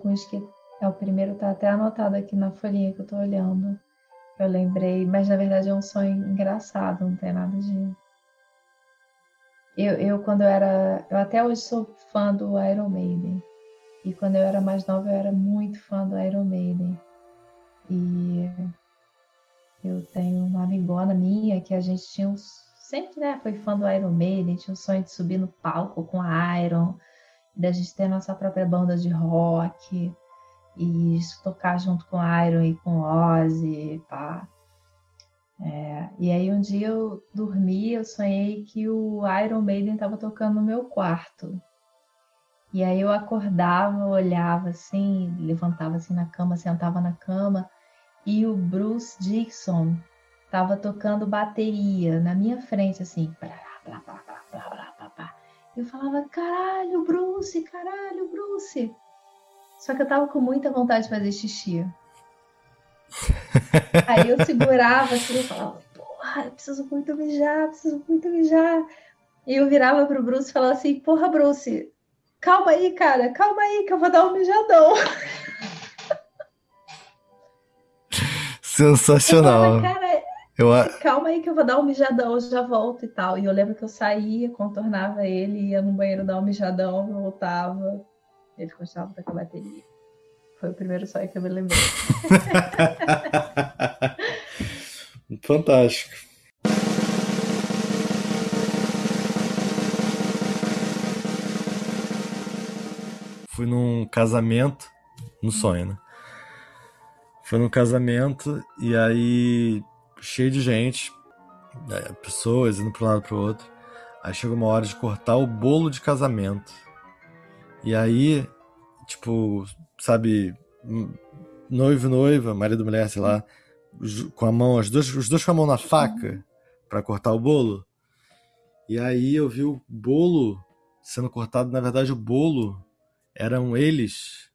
alguns que. É, o primeiro tá até anotado aqui na folhinha que eu tô olhando. Eu lembrei, mas na verdade é um sonho engraçado, não tem nada de. Eu, eu quando eu era. Eu até hoje sou fã do Iron Maiden. E quando eu era mais nova, eu era muito fã do Iron Maiden. E eu tenho uma amigona minha que a gente tinha um, sempre, né, foi fã do Iron Maiden, tinha o sonho de subir no palco com a Iron, da gente ter nossa própria banda de rock e tocar junto com Iron e com Ozzy, pá. É, e aí um dia eu dormi, eu sonhei que o Iron Maiden estava tocando no meu quarto. E aí eu acordava, olhava assim, levantava assim na cama, sentava na cama e o Bruce Dixon estava tocando bateria na minha frente assim, blá, blá, blá, blá, blá. Eu falava, caralho, Bruce, caralho, Bruce. Só que eu tava com muita vontade de fazer xixi. Aí eu segurava assim e falava, porra, eu preciso muito mijar, preciso muito mijar. E eu virava pro Bruce e falava assim, porra, Bruce, calma aí, cara, calma aí que eu vou dar um mijadão. Sensacional. Falava, cara, eu... calma aí que eu vou dar um mijadão, eu já volto e tal. E eu lembro que eu saía, contornava ele, ia no banheiro dar um mijadão, voltava. Ele continuava com a bateria. Foi o primeiro sonho que eu me lembrei. Fantástico. Fui num casamento, no sonho, né? Fui num casamento e aí cheio de gente, né, pessoas indo para um lado para o outro. Aí chegou uma hora de cortar o bolo de casamento. E aí, tipo, sabe, noivo, noiva, marido, mulher, sei lá, com a mão, as duas, os dois com a mão na faca para cortar o bolo. E aí eu vi o bolo sendo cortado, na verdade o bolo eram eles.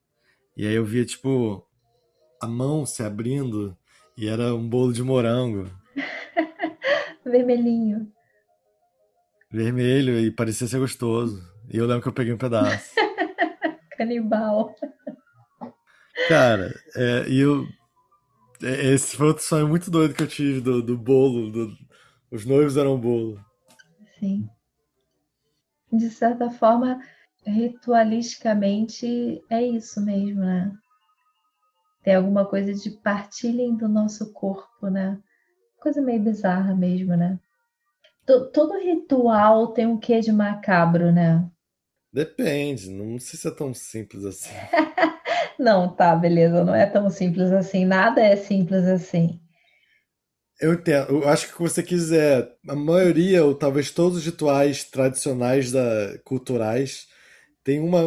E aí eu via tipo a mão se abrindo e era um bolo de morango. Vermelhinho. Vermelho e parecia ser gostoso. E eu lembro que eu peguei um pedaço. Canibal. Cara, é, e eu. É, esse foi outro sonho muito doido que eu tive do, do bolo. Do, os noivos eram bolo. Sim. De certa forma, ritualisticamente é isso mesmo, né? Tem alguma coisa de partilhem do nosso corpo, né? Coisa meio bizarra mesmo, né? Todo ritual tem um quê de macabro, né? Depende, não sei se é tão simples assim. não, tá, beleza, não é tão simples assim. Nada é simples assim. Eu entendo. Eu acho que o que você quiser, a maioria, ou talvez todos os rituais tradicionais da, culturais, tem uma,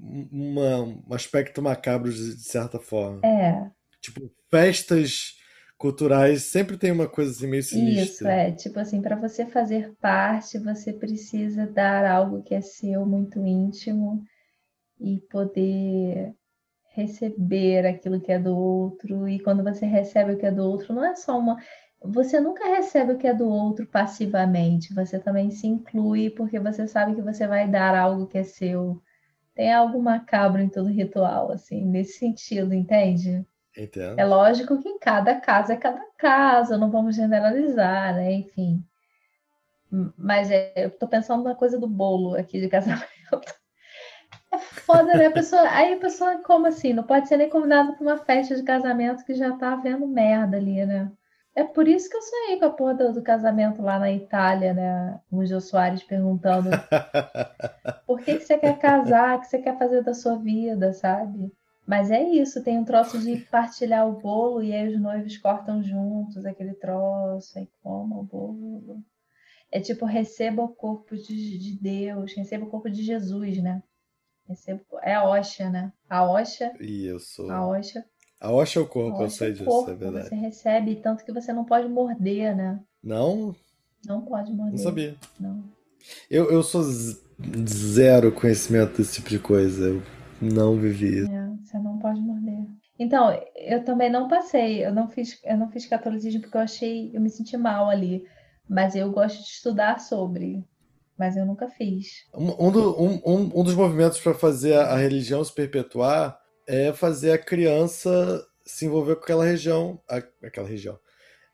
uma, um aspecto macabro de, de certa forma. É. Tipo, festas culturais sempre tem uma coisa assim meio sinistra. Isso, é. Tipo assim, para você fazer parte, você precisa dar algo que é seu, muito íntimo, e poder receber aquilo que é do outro. E quando você recebe o que é do outro, não é só uma. Você nunca recebe o que é do outro passivamente, você também se inclui porque você sabe que você vai dar algo que é seu. Tem algo macabro em todo ritual, assim, nesse sentido, entende? Entendo. É lógico que em cada caso é cada caso, não vamos generalizar, né? Enfim. Mas é, eu tô pensando na coisa do bolo aqui de casamento. É foda, né? A pessoa, aí a pessoa, como assim? Não pode ser nem convidada para uma festa de casamento que já tá vendo merda ali, né? É por isso que eu sonhei com a porra do, do casamento lá na Itália, né? O Jô Soares perguntando por que, que você quer casar, o que você quer fazer da sua vida, sabe? Mas é isso, tem um troço de partilhar o bolo e aí os noivos cortam juntos aquele troço, aí comam o bolo. É tipo, receba o corpo de, de Deus, receba o corpo de Jesus, né? Receba, é a Oxa, né? A Oxa. E eu sou. A Oxa. A Oxa é o corpo, eu sei é disso, é verdade. Você recebe, tanto que você não pode morder, né? Não? Não pode morder. Não sabia. Não. Eu, eu sou zero conhecimento desse tipo de coisa. Eu não vivi. É, você não pode morder. Então, eu também não passei, eu não fiz, eu não fiz catolicismo porque eu achei, eu me senti mal ali. Mas eu gosto de estudar sobre. Mas eu nunca fiz. Um, um, do, um, um dos movimentos para fazer a religião se perpetuar é fazer a criança se envolver com aquela região, aquela região,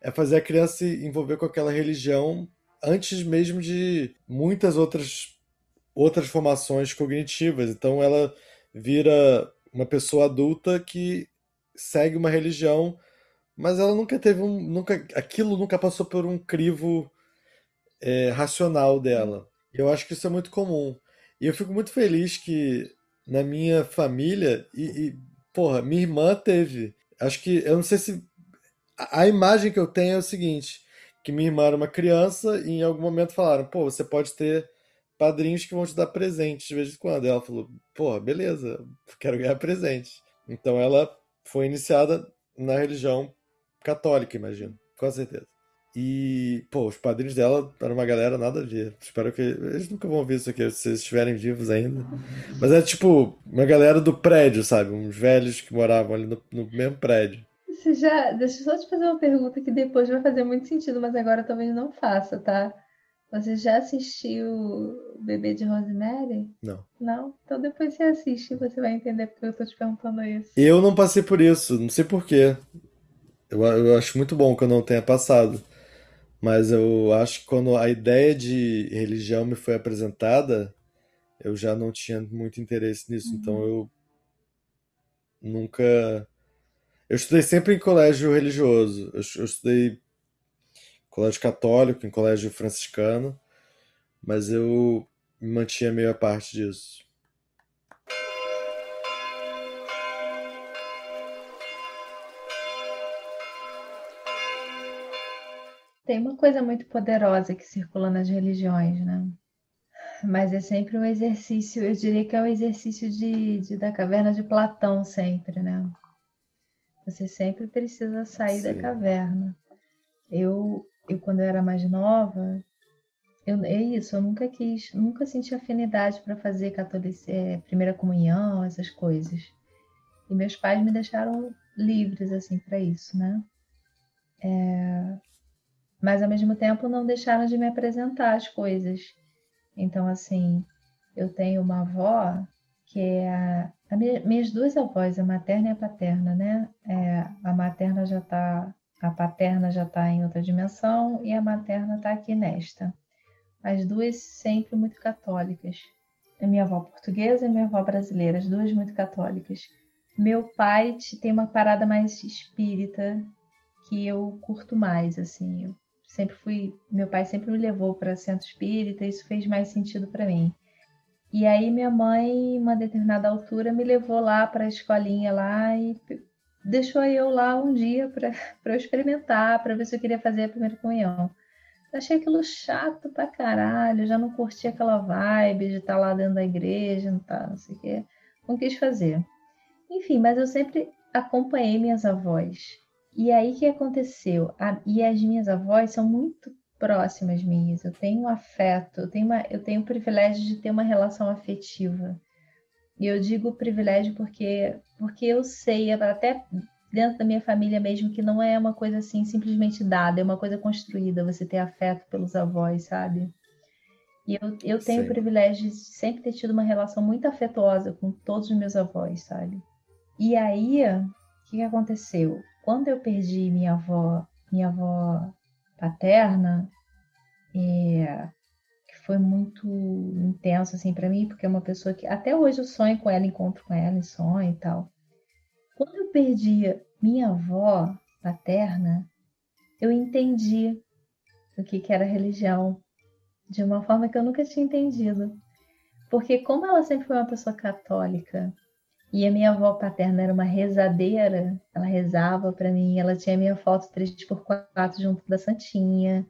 é fazer a criança se envolver com aquela religião antes mesmo de muitas outras outras formações cognitivas. Então ela vira uma pessoa adulta que segue uma religião, mas ela nunca teve um, nunca, aquilo nunca passou por um crivo é, racional dela. Eu acho que isso é muito comum. E eu fico muito feliz que na minha família e, e porra, minha irmã teve. Acho que eu não sei se a, a imagem que eu tenho é o seguinte, que minha irmã era uma criança e em algum momento falaram, pô, você pode ter padrinhos que vão te dar presentes de vez em quando. E ela falou, porra, beleza, quero ganhar presente. Então ela foi iniciada na religião católica, imagino, com certeza. E, pô, os padrinhos dela eram uma galera nada a ver. Espero que. Eles nunca vão ver isso aqui, se eles estiverem vivos ainda. Mas é tipo uma galera do prédio, sabe? Uns velhos que moravam ali no, no mesmo prédio. Você já. Deixa eu só te fazer uma pergunta que depois vai fazer muito sentido, mas agora talvez não faça, tá? Você já assistiu o Bebê de Rosemary? Não. Não? Então depois você assiste e você vai entender porque eu tô te perguntando isso. Eu não passei por isso, não sei porquê. Eu, eu acho muito bom que eu não tenha passado. Mas eu acho que quando a ideia de religião me foi apresentada, eu já não tinha muito interesse nisso. Então uhum. Então eu nunca. Eu estudei sempre em colégio religioso. Eu, eu estudei colégio católico, em colégio franciscano, mas eu me mantinha meio a parte disso. Tem uma coisa muito poderosa que circula nas religiões, né? Mas é sempre um exercício, eu diria que é o um exercício de, de, da caverna de Platão, sempre, né? Você sempre precisa sair Sim. da caverna. Eu eu quando eu era mais nova, eu, é isso, eu nunca quis, nunca senti afinidade para fazer catolic, é, primeira comunhão, essas coisas. E meus pais me deixaram livres assim para isso, né? É, mas ao mesmo tempo não deixaram de me apresentar as coisas. Então assim, eu tenho uma avó que é a, a minhas duas avós, a materna e a paterna, né? É, a materna já está a paterna já está em outra dimensão e a materna está aqui nesta. As duas sempre muito católicas. A minha avó portuguesa e a minha avó brasileira, as duas muito católicas. Meu pai tem uma parada mais espírita que eu curto mais, assim. Eu sempre fui, meu pai sempre me levou para centro espírita, isso fez mais sentido para mim. E aí minha mãe, uma determinada altura, me levou lá para a escolinha lá e deixou eu lá um dia para eu experimentar, para ver se eu queria fazer a primeira comunhão. Achei aquilo chato pra caralho, já não curti aquela vibe de estar tá lá dentro da igreja, não, tá, não sei o quê. Não quis fazer. Enfim, mas eu sempre acompanhei minhas avós. E aí o que aconteceu? A, e as minhas avós são muito próximas minhas. Eu tenho um afeto, eu tenho, uma, eu tenho o privilégio de ter uma relação afetiva. E eu digo privilégio porque, porque eu sei, até dentro da minha família mesmo, que não é uma coisa assim simplesmente dada, é uma coisa construída, você ter afeto pelos avós, sabe? E eu, eu tenho Sim. o privilégio de sempre ter tido uma relação muito afetuosa com todos os meus avós, sabe? E aí, o que aconteceu? Quando eu perdi minha avó, minha avó paterna, é, foi muito intenso assim para mim, porque é uma pessoa que até hoje eu sonho com ela, encontro com ela sonho e tal. Quando eu perdi minha avó paterna, eu entendi o que, que era religião de uma forma que eu nunca tinha entendido. Porque como ela sempre foi uma pessoa católica e a minha avó paterna era uma rezadeira, ela rezava para mim, ela tinha minha foto 3x4 junto da Santinha,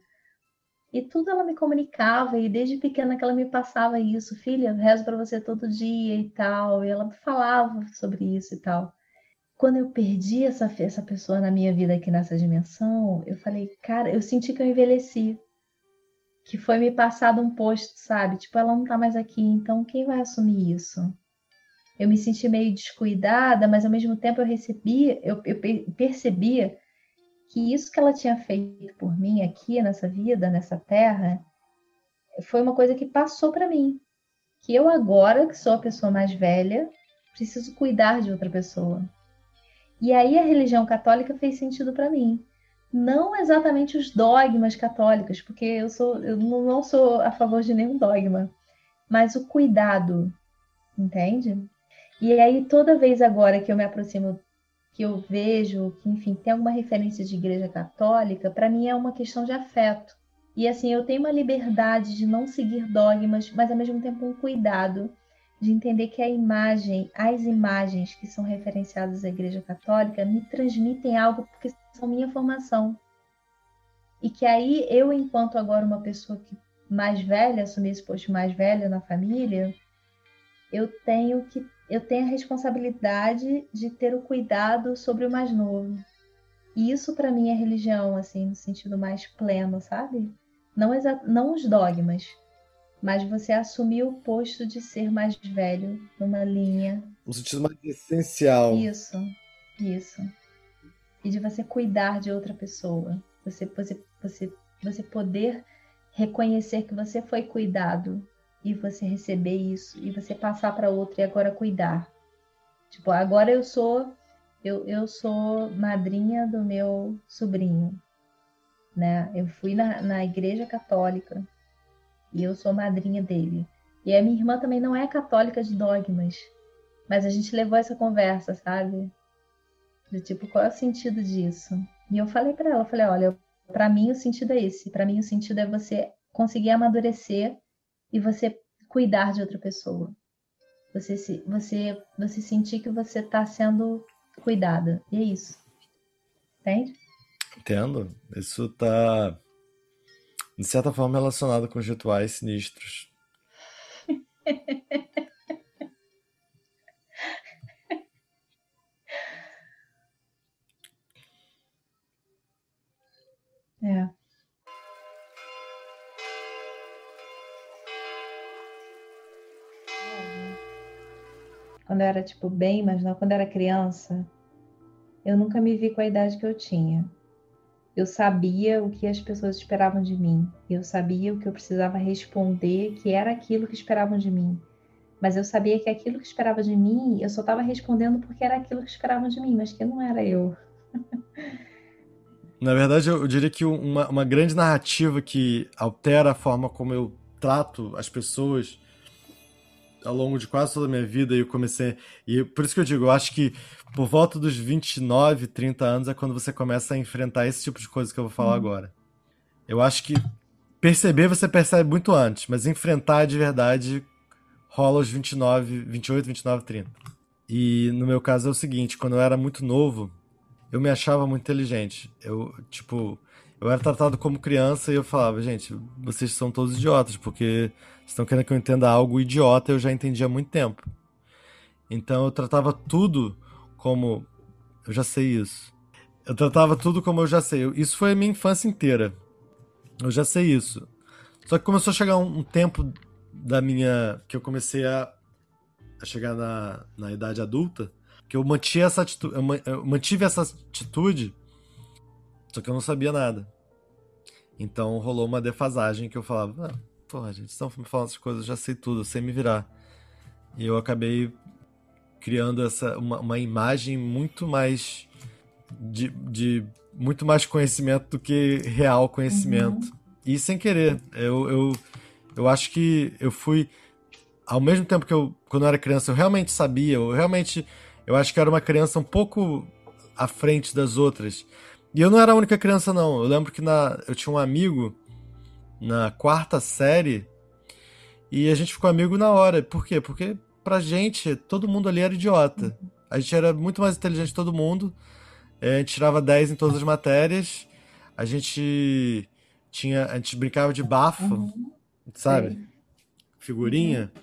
e tudo ela me comunicava, e desde pequena que ela me passava isso, filha, rezo para você todo dia e tal. E ela falava sobre isso e tal. Quando eu perdi essa, essa pessoa na minha vida aqui nessa dimensão, eu falei, cara, eu senti que eu envelheci. Que foi me passado um posto, sabe? Tipo, ela não tá mais aqui, então quem vai assumir isso? Eu me senti meio descuidada, mas ao mesmo tempo eu recebia, eu, eu percebia que isso que ela tinha feito por mim aqui nessa vida, nessa terra, foi uma coisa que passou para mim. Que eu agora, que sou a pessoa mais velha, preciso cuidar de outra pessoa. E aí a religião católica fez sentido para mim. Não exatamente os dogmas católicos, porque eu sou eu não sou a favor de nenhum dogma, mas o cuidado, entende? E aí toda vez agora que eu me aproximo, que eu vejo, que enfim, tem alguma referência de igreja católica, para mim é uma questão de afeto. E assim, eu tenho uma liberdade de não seguir dogmas, mas ao mesmo tempo um cuidado de entender que a imagem, as imagens que são referenciadas à Igreja Católica me transmitem algo porque são minha formação. E que aí eu, enquanto agora uma pessoa que mais velha, assumi esse posto mais velha na família, eu tenho que eu tenho a responsabilidade de ter o cuidado sobre o mais novo. E isso para mim é religião, assim, no sentido mais pleno, sabe? Não, não os dogmas, mas você assumiu o posto de ser mais velho numa linha. Um sentido mais essencial. Isso, isso. E de você cuidar de outra pessoa. Você, você, você, você poder reconhecer que você foi cuidado e você receber isso e você passar para outra e agora cuidar. Tipo, agora eu sou eu, eu sou madrinha do meu sobrinho, né? Eu fui na, na igreja católica e eu sou madrinha dele. E a minha irmã também não é católica de dogmas, mas a gente levou essa conversa, sabe? Do tipo, qual é o sentido disso? E eu falei para ela, falei, olha, para mim o sentido é esse, para mim o sentido é você conseguir amadurecer e você cuidar de outra pessoa. Você se, você, você sentir que você está sendo cuidada. E é isso. Entende? Entendo. Isso está de certa forma relacionado com os rituais sinistros. é. Quando eu era tipo bem, mas não quando eu era criança, eu nunca me vi com a idade que eu tinha. Eu sabia o que as pessoas esperavam de mim. Eu sabia o que eu precisava responder, que era aquilo que esperavam de mim. Mas eu sabia que aquilo que esperavam de mim, eu só estava respondendo porque era aquilo que esperavam de mim, mas que não era eu. Na verdade, eu diria que uma, uma grande narrativa que altera a forma como eu trato as pessoas ao longo de quase toda a minha vida e eu comecei. E por isso que eu digo, eu acho que por volta dos 29, 30 anos é quando você começa a enfrentar esse tipo de coisa que eu vou falar uhum. agora. Eu acho que perceber você percebe muito antes, mas enfrentar de verdade rola aos 29, 28, 29, 30. E no meu caso é o seguinte, quando eu era muito novo, eu me achava muito inteligente. Eu, tipo, eu era tratado como criança e eu falava, gente, vocês são todos idiotas, porque estão querendo que eu entenda algo idiota, eu já entendi há muito tempo. Então eu tratava tudo como eu já sei isso. Eu tratava tudo como eu já sei. Isso foi a minha infância inteira. Eu já sei isso. Só que começou a chegar um, um tempo da minha. que eu comecei a, a chegar na, na idade adulta, que eu mantive essa atitude. Eu mantive essa atitude só que eu não sabia nada. Então rolou uma defasagem que eu falava, ah, porra, gente, estão me falando essas coisas, já sei tudo, sei me virar. E eu acabei criando essa uma, uma imagem muito mais de, de, muito mais conhecimento do que real conhecimento. Uhum. E sem querer, eu, eu, eu acho que eu fui ao mesmo tempo que eu quando eu era criança, eu realmente sabia, eu realmente eu acho que era uma criança um pouco à frente das outras. E eu não era a única criança, não. Eu lembro que na, eu tinha um amigo na quarta série e a gente ficou amigo na hora. Por quê? Porque pra gente, todo mundo ali era idiota. A gente era muito mais inteligente que todo mundo. É, a gente tirava 10 em todas as matérias. A gente tinha. A gente brincava de bafo, uhum. sabe? Sim. Figurinha. Uhum.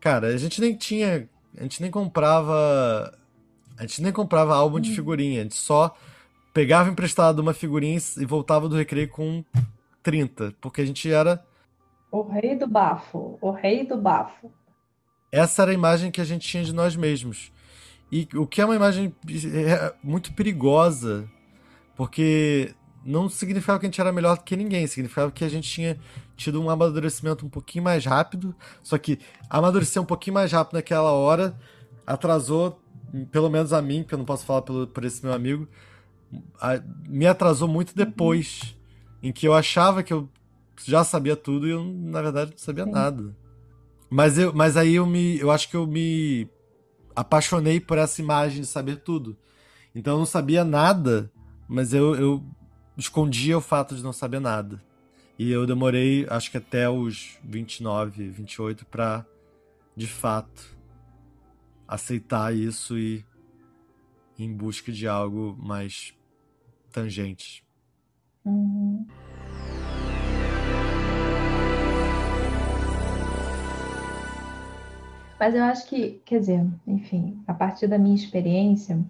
Cara, a gente nem tinha. A gente nem comprava. A gente nem comprava álbum uhum. de figurinha. A gente só pegava emprestado uma figurinha e voltava do recreio com 30, porque a gente era. O rei do bafo, o rei do bafo. Essa era a imagem que a gente tinha de nós mesmos. E o que é uma imagem é, muito perigosa, porque não significava que a gente era melhor do que ninguém, significava que a gente tinha tido um amadurecimento um pouquinho mais rápido. Só que amadurecer um pouquinho mais rápido naquela hora atrasou, pelo menos a mim, que eu não posso falar pelo, por esse meu amigo, a, me atrasou muito depois, em que eu achava que eu já sabia tudo e eu, na verdade, não sabia Sim. nada. Mas, eu, mas aí eu me. Eu acho que eu me apaixonei por essa imagem de saber tudo. Então eu não sabia nada, mas eu, eu escondia o fato de não saber nada. E eu demorei, acho que até os 29, 28 para de fato aceitar isso e ir em busca de algo mais tangente. Mas eu acho que, quer dizer, enfim, a partir da minha experiência,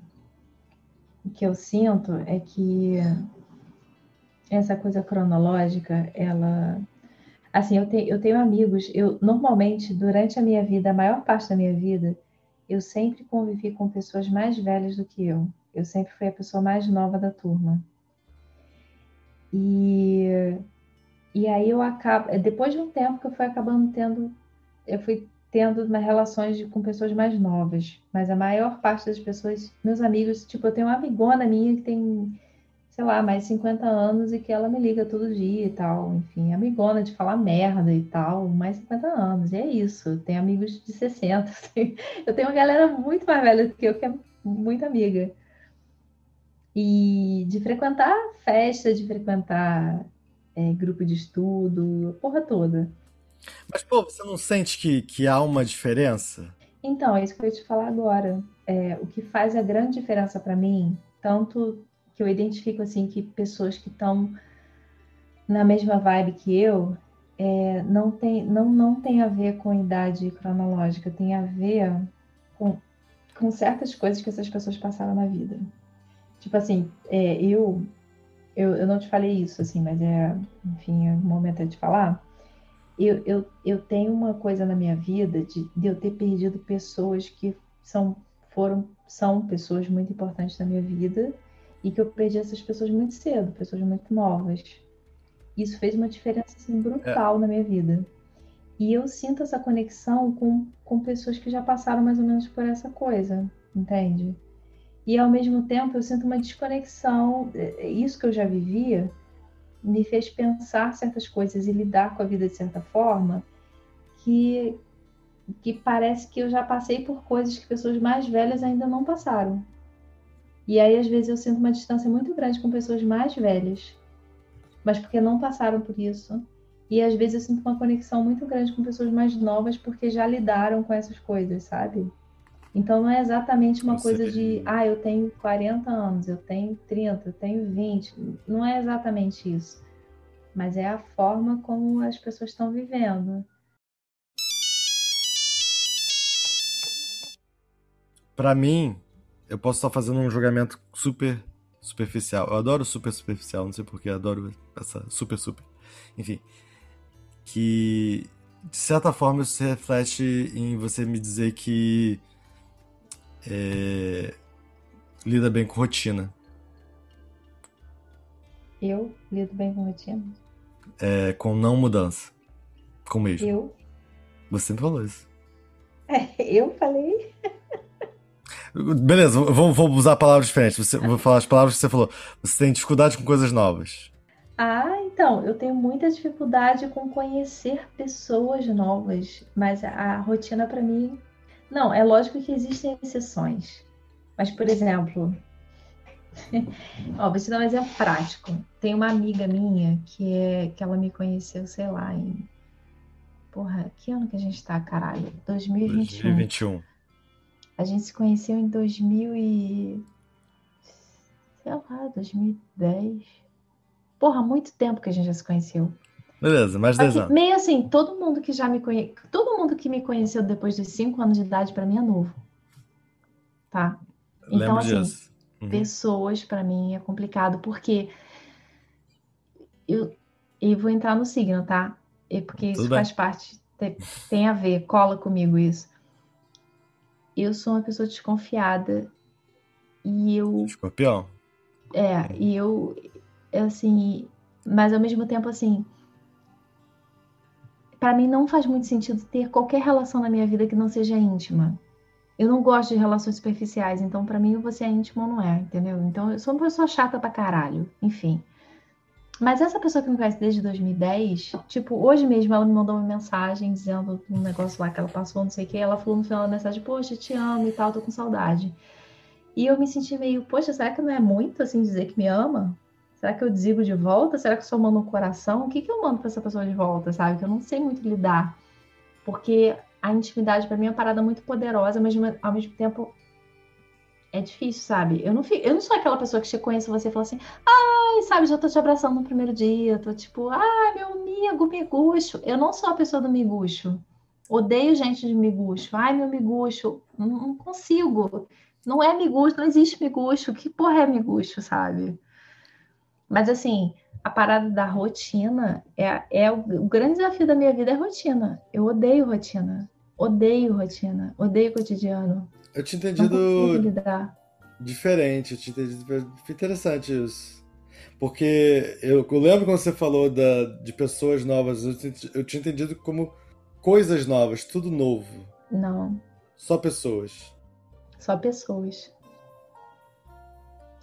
o que eu sinto é que essa coisa cronológica, ela. Assim, eu, te, eu tenho amigos, eu normalmente, durante a minha vida, a maior parte da minha vida, eu sempre convivi com pessoas mais velhas do que eu. Eu sempre fui a pessoa mais nova da turma. E, e aí eu acabo, depois de um tempo que eu fui acabando tendo, eu fui tendo uma relações de, com pessoas mais novas, mas a maior parte das pessoas, meus amigos, tipo, eu tenho uma amigona minha que tem, sei lá, mais de 50 anos e que ela me liga todo dia e tal, enfim, amigona de falar merda e tal, mais de 50 anos, e é isso, tem amigos de 60, eu tenho uma galera muito mais velha do que eu, que é muito amiga. E de frequentar festa, de frequentar é, grupo de estudo, porra toda. Mas, pô, você não sente que, que há uma diferença? Então, é isso que eu ia te falar agora. É, o que faz a grande diferença para mim, tanto que eu identifico assim que pessoas que estão na mesma vibe que eu, é, não, tem, não, não tem a ver com idade cronológica, tem a ver com, com certas coisas que essas pessoas passaram na vida. Tipo assim, é, eu, eu, eu não te falei isso, assim, mas é, enfim, é o momento de falar eu, eu, eu tenho uma coisa na minha vida de, de eu ter perdido pessoas que são, foram, são pessoas muito importantes na minha vida e que eu perdi essas pessoas muito cedo, pessoas muito novas. Isso fez uma diferença assim, brutal é. na minha vida. E eu sinto essa conexão com, com pessoas que já passaram mais ou menos por essa coisa, entende? E ao mesmo tempo eu sinto uma desconexão, é, é isso que eu já vivia, me fez pensar certas coisas e lidar com a vida de certa forma que que parece que eu já passei por coisas que pessoas mais velhas ainda não passaram. E aí às vezes eu sinto uma distância muito grande com pessoas mais velhas, mas porque não passaram por isso. E às vezes eu sinto uma conexão muito grande com pessoas mais novas porque já lidaram com essas coisas, sabe? Então não é exatamente uma coisa de, ah, eu tenho 40 anos, eu tenho 30, eu tenho 20. Não é exatamente isso. Mas é a forma como as pessoas estão vivendo. Para mim, eu posso estar fazendo um julgamento super superficial. Eu adoro super superficial, não sei porque, adoro essa super super. Enfim, que de certa forma isso se reflete em você me dizer que é, lida bem com rotina? Eu lido bem com rotina? É, com não mudança. Com mesmo. Eu? Você sempre falou isso. É, eu falei. Beleza, vamos, vamos usar palavras diferentes. Você, vou falar as palavras que você falou. Você tem dificuldade com coisas novas. Ah, então, eu tenho muita dificuldade com conhecer pessoas novas, mas a, a rotina para mim não, é lógico que existem exceções. Mas, por exemplo, ó, vou te dar um exemplo prático. Tem uma amiga minha que é que ela me conheceu, sei lá, em. Porra, que ano que a gente tá, caralho? 2021. 2021. A gente se conheceu em 2000 e. Sei lá, 2010. Porra, muito tempo que a gente já se conheceu. Beleza, mais 10 anos. Meio assim, todo mundo que já me conhece, todo mundo que me conheceu depois dos 5 anos de idade, para mim é novo. Tá? Então, Lembro assim, disso. Uhum. pessoas para mim é complicado, porque eu, e vou entrar no signo, tá? E porque isso faz parte, tem, tem a ver, cola comigo isso. Eu sou uma pessoa desconfiada e eu. Escorpião. É, e eu, assim, mas ao mesmo tempo, assim, para mim não faz muito sentido ter qualquer relação na minha vida que não seja íntima. eu não gosto de relações superficiais, então para mim você é íntimo ou não é, entendeu? Então eu sou uma pessoa chata pra caralho, enfim. Mas essa pessoa que me conhece desde 2010, tipo, hoje mesmo ela me mandou uma mensagem dizendo um negócio lá que ela passou, não sei o que, ela falou no final da mensagem, poxa, te amo e tal, tô com saudade. E eu me senti meio, poxa, será que não é muito assim dizer que me ama? Será que eu digo de volta? Será que eu só mando um coração? O que, que eu mando para essa pessoa de volta, sabe? Que eu não sei muito lidar. Porque a intimidade para mim é uma parada muito poderosa, mas ao mesmo tempo é difícil, sabe? Eu não, fico, eu não sou aquela pessoa que te conhece você e fala assim, ai, sabe, já tô te abraçando no primeiro dia, tô tipo, ai, meu amigo, miguxo. Eu não sou a pessoa do miguxo. Odeio gente de miguxo. Ai, meu miguxo. Não, não consigo. Não é miguxo, não existe miguxo. Que porra é miguxo, sabe? Mas assim, a parada da rotina é, é o, o grande desafio da minha vida é rotina. Eu odeio rotina. Odeio rotina. Odeio cotidiano. Eu tinha entendido diferente, eu tinha entendido interessante isso. Porque eu, eu lembro quando você falou da, de pessoas novas, eu, eu tinha entendido como coisas novas, tudo novo. Não. Só pessoas. Só pessoas.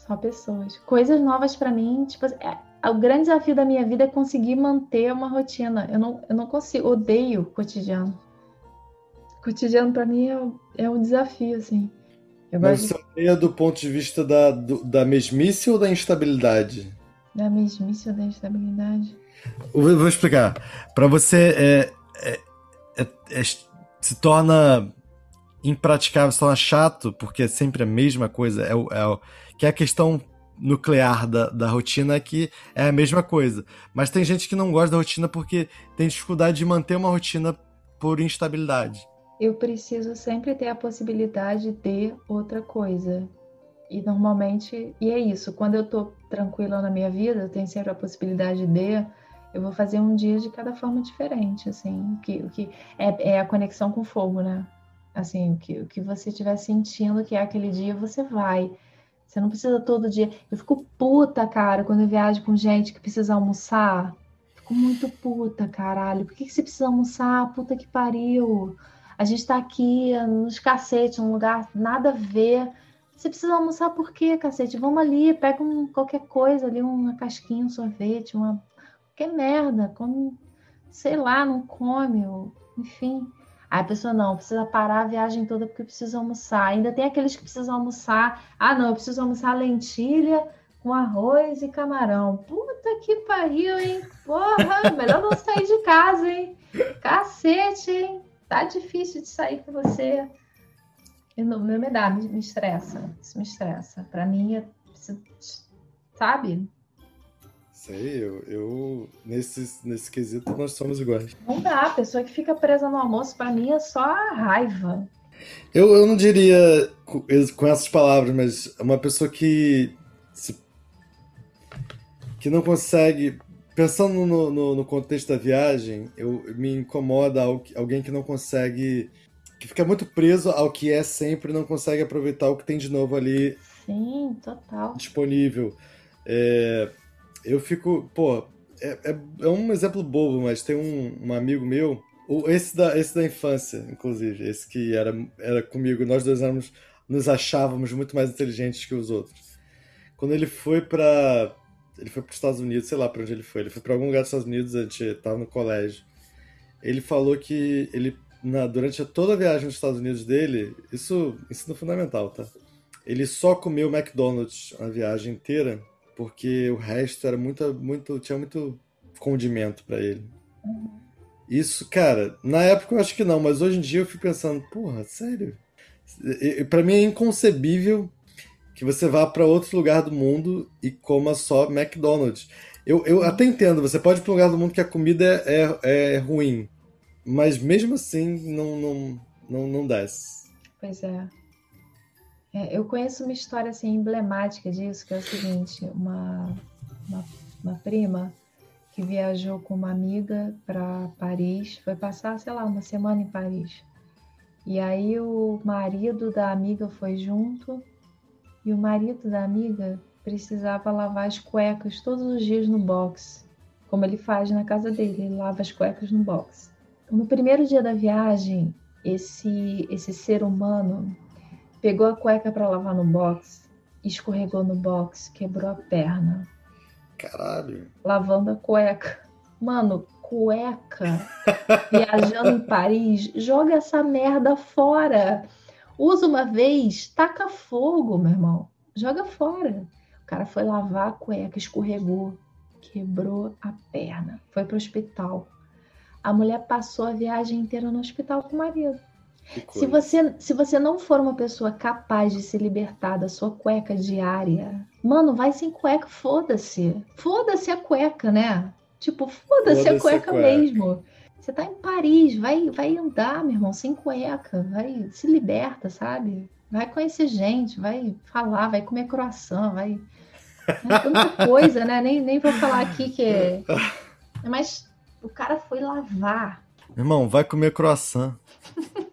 Só pessoas. Coisas novas para mim, tipo, é, o grande desafio da minha vida é conseguir manter uma rotina. Eu não, eu não consigo, odeio o cotidiano cotidiano para mim é, é um desafio, assim. Eu Mas você de... do ponto de vista da, do, da mesmice ou da instabilidade? Da mesmice ou da instabilidade? Eu vou explicar. Para você, é, é, é, é, se torna impraticável, se torna chato, porque é sempre a mesma coisa. É, é, que é a questão nuclear da, da rotina que é a mesma coisa. Mas tem gente que não gosta da rotina porque tem dificuldade de manter uma rotina por instabilidade eu preciso sempre ter a possibilidade de outra coisa. E normalmente, e é isso, quando eu tô tranquila na minha vida, eu tenho sempre a possibilidade de, eu vou fazer um dia de cada forma diferente, assim, o que, o que é, é a conexão com o fogo, né? Assim, o que, o que você estiver sentindo que é aquele dia, você vai. Você não precisa todo dia. Eu fico puta, cara, quando eu viajo com gente que precisa almoçar. Fico muito puta, caralho. Por que, que você precisa almoçar? Puta que pariu. A gente está aqui nos cacete, um lugar nada a ver. Você precisa almoçar por quê, cacete? Vamos ali, pega um, qualquer coisa ali, uma casquinha, um sorvete, uma. qualquer merda. Come, sei lá, não come, ou, enfim. Aí a pessoa não, precisa parar a viagem toda porque precisa almoçar. Ainda tem aqueles que precisam almoçar. Ah, não, eu preciso almoçar lentilha com arroz e camarão. Puta que pariu, hein? Porra, melhor não sair de casa, hein? Cacete, hein? tá difícil de sair com você. Meu me dá, me, me estressa. Isso me estressa. Para mim, é, sabe? Sei, eu, eu nesse, nesse quesito nós somos iguais. Não dá, a pessoa que fica presa no almoço, para mim é só a raiva. Eu, eu não diria com, essas palavras, mas uma pessoa que se, que não consegue pensando no, no, no, contexto da viagem, eu me incomoda alguém que não consegue. que fica muito preso ao que é sempre e não consegue aproveitar o que tem de novo ali. Sim, total. Disponível. É, eu fico. Pô, é, é, é, um exemplo bobo, mas tem um, um amigo meu. Esse da, esse da infância, inclusive, esse que era, era comigo, nós dois éramos, nos achávamos muito mais inteligentes que os outros. Quando ele foi para ele foi para os Estados Unidos, sei lá para onde ele foi. Ele foi para algum lugar dos Estados Unidos, a gente estava no colégio. Ele falou que ele, na, durante toda a viagem nos Estados Unidos dele, isso ensino fundamental, tá? Ele só comeu McDonald's a viagem inteira, porque o resto era muito, muito tinha muito condimento para ele. Isso, cara, na época eu acho que não, mas hoje em dia eu fico pensando, porra, sério? Para mim é inconcebível que você vá para outro lugar do mundo e coma só McDonald's. Eu, eu até entendo, você pode ir para um lugar do mundo que a comida é, é, é ruim, mas mesmo assim não, não, não, não desce. Pois é. É. Eu conheço uma história assim emblemática disso, que é o seguinte: uma, uma, uma prima que viajou com uma amiga para Paris, foi passar, sei lá, uma semana em Paris. E aí o marido da amiga foi junto e o marido da amiga precisava lavar as cuecas todos os dias no box, como ele faz na casa dele, ele lava as cuecas no box. No primeiro dia da viagem, esse esse ser humano pegou a cueca para lavar no box, escorregou no box, quebrou a perna. Caralho. Lavando a cueca. Mano, cueca, viajando em Paris, joga essa merda fora. Usa uma vez, taca fogo, meu irmão. Joga fora. O cara foi lavar a cueca, escorregou, quebrou a perna, foi pro hospital. A mulher passou a viagem inteira no hospital com o marido. Se você, se você não for uma pessoa capaz de se libertar da sua cueca diária, mano, vai sem cueca, foda-se. Foda-se a cueca, né? Tipo, foda-se foda a, cueca a cueca mesmo. Você tá em Paris, vai, vai andar, meu irmão, sem cueca, vai, se liberta, sabe? Vai conhecer gente, vai falar, vai comer croissant, vai. É tanta coisa, né? Nem, nem vou falar aqui que. É... Mas o cara foi lavar. Irmão, vai comer croissant.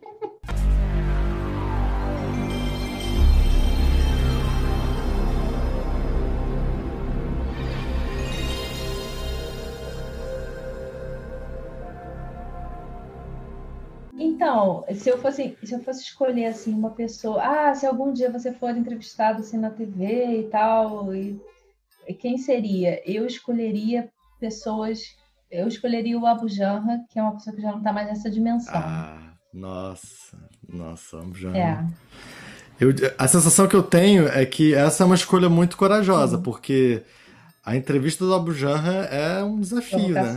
Então, se eu fosse, se eu fosse escolher assim uma pessoa, ah, se algum dia você for entrevistado assim na TV e tal, e, quem seria? Eu escolheria pessoas, eu escolheria o Abu Janra, que é uma pessoa que já não está mais nessa dimensão. Ah, nossa, nossa, Abu Janra. É. Eu, a sensação que eu tenho é que essa é uma escolha muito corajosa, porque a entrevista do Abu Janra é um desafio, né?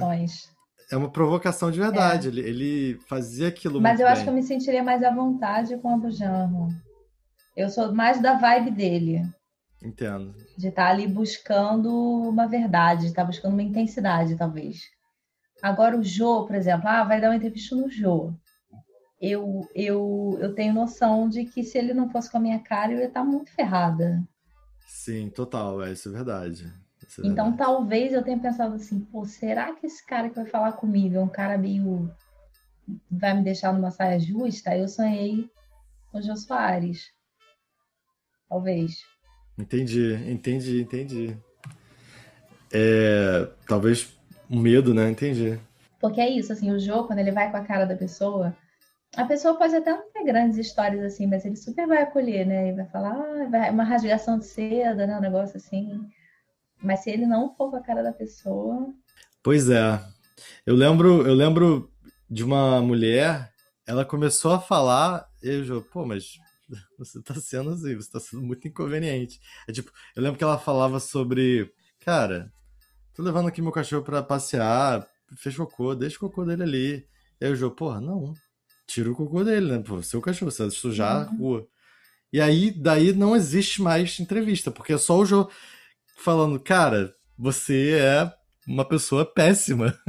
É uma provocação de verdade. É. Ele, ele fazia aquilo Mas eu bem. acho que eu me sentiria mais à vontade com o Abujanro. Eu sou mais da vibe dele. Entendo. De estar tá ali buscando uma verdade, de estar tá buscando uma intensidade, talvez. Agora o Jô, por exemplo, ah, vai dar uma entrevista no Jô. Eu, eu, eu tenho noção de que se ele não fosse com a minha cara, eu ia estar tá muito ferrada. Sim, total, é, isso é verdade. É então, talvez eu tenha pensado assim, pô, será que esse cara que vai falar comigo é um cara meio. vai me deixar numa saia justa? Eu sonhei com o Jô Soares. Talvez. Entendi, entendi, entendi. É, talvez um medo, né? Entendi. Porque é isso, assim, o Jô, quando ele vai com a cara da pessoa, a pessoa pode até não ter grandes histórias assim, mas ele super vai acolher, né? E vai falar, ah, vai, uma rasgação de seda, né? Um negócio assim. Mas se ele não for com a cara da pessoa. Pois é. Eu lembro, eu lembro de uma mulher, ela começou a falar, e eu, pô, mas você tá sendo assim, você tá sendo muito inconveniente. É tipo, eu lembro que ela falava sobre, cara, tô levando aqui meu cachorro para passear, fez cocô, deixa o cocô dele ali. E aí o Jô, porra, não, tira o cocô dele, né? Pô, seu cachorro, você vai sujar uhum. a rua. E aí, daí não existe mais entrevista, porque é só o Jô falando, cara, você é uma pessoa péssima.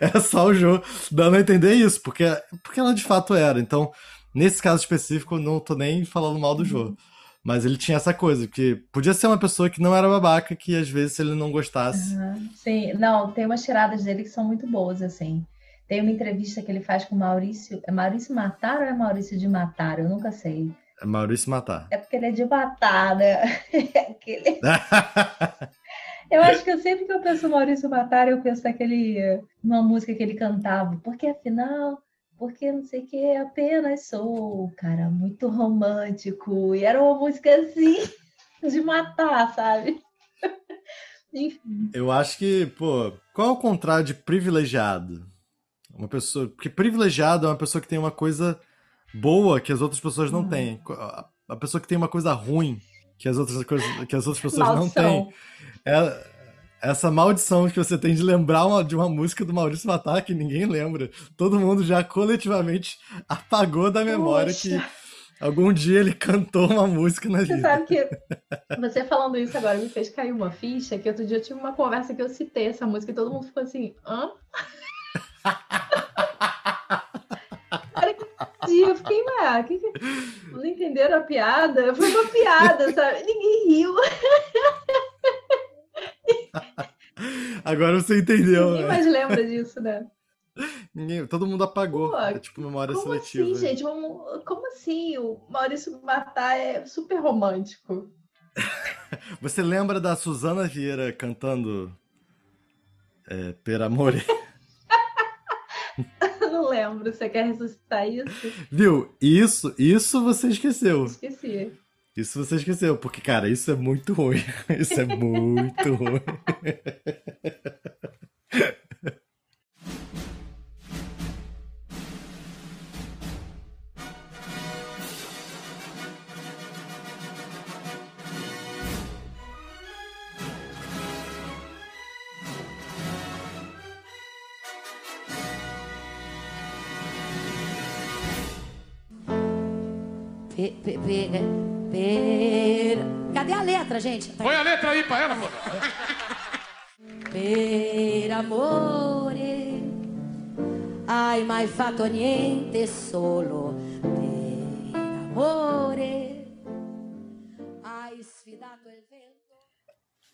É, é só o jogo dando a entender isso, porque, porque ela de fato era. Então, nesse caso específico, não tô nem falando mal do uhum. jogo. Mas ele tinha essa coisa, que podia ser uma pessoa que não era babaca, que às vezes se ele não gostasse. Uhum. Sim, não, tem umas tiradas dele que são muito boas, assim. Tem uma entrevista que ele faz com o Maurício. É Maurício Matar ou é Maurício de Matar? Eu nunca sei. É Maurício Matar. É porque ele é de matar, né? Aquele... eu acho que eu, sempre que eu penso Maurício Matar, eu penso naquele uma música que ele cantava. Porque afinal, porque não sei o que, apenas sou, cara, muito romântico. E era uma música assim, de matar, sabe? Enfim. Eu acho que, pô, qual é o contrário de privilegiado? Uma pessoa. Porque privilegiado é uma pessoa que tem uma coisa boa que as outras pessoas não uhum. têm. A pessoa que tem uma coisa ruim que as outras, coisas, que as outras pessoas não têm. É essa maldição que você tem de lembrar uma, de uma música do Maurício Matar que ninguém lembra. Todo mundo já coletivamente apagou da memória Poxa. que algum dia ele cantou uma música na você vida. Você sabe que você falando isso agora me fez cair uma ficha que outro dia eu tive uma conversa que eu citei essa música e todo mundo ficou assim, hã? dia. Eu fiquei, ué, que que... não entenderam a piada? Foi uma piada, sabe? Ninguém riu. Agora você entendeu. Ninguém né? mais lembra disso, né? Ninguém, todo mundo apagou. Pô, é tipo memória como seletiva. Assim, gente? Como assim? O Maurício Matar é super romântico. Você lembra da Suzana Vieira cantando é, Per Amore? lembro. Você quer ressuscitar isso? Viu? Isso, isso você esqueceu. Esqueci. Isso você esqueceu, porque, cara, isso é muito ruim. Isso é muito ruim. Pe, pe, pe, per... Cadê a letra, gente? Põe a letra aí pra ela, pô. Per amore. Hai mai fatto niente solo. Per amore. Hai sfidato il vento.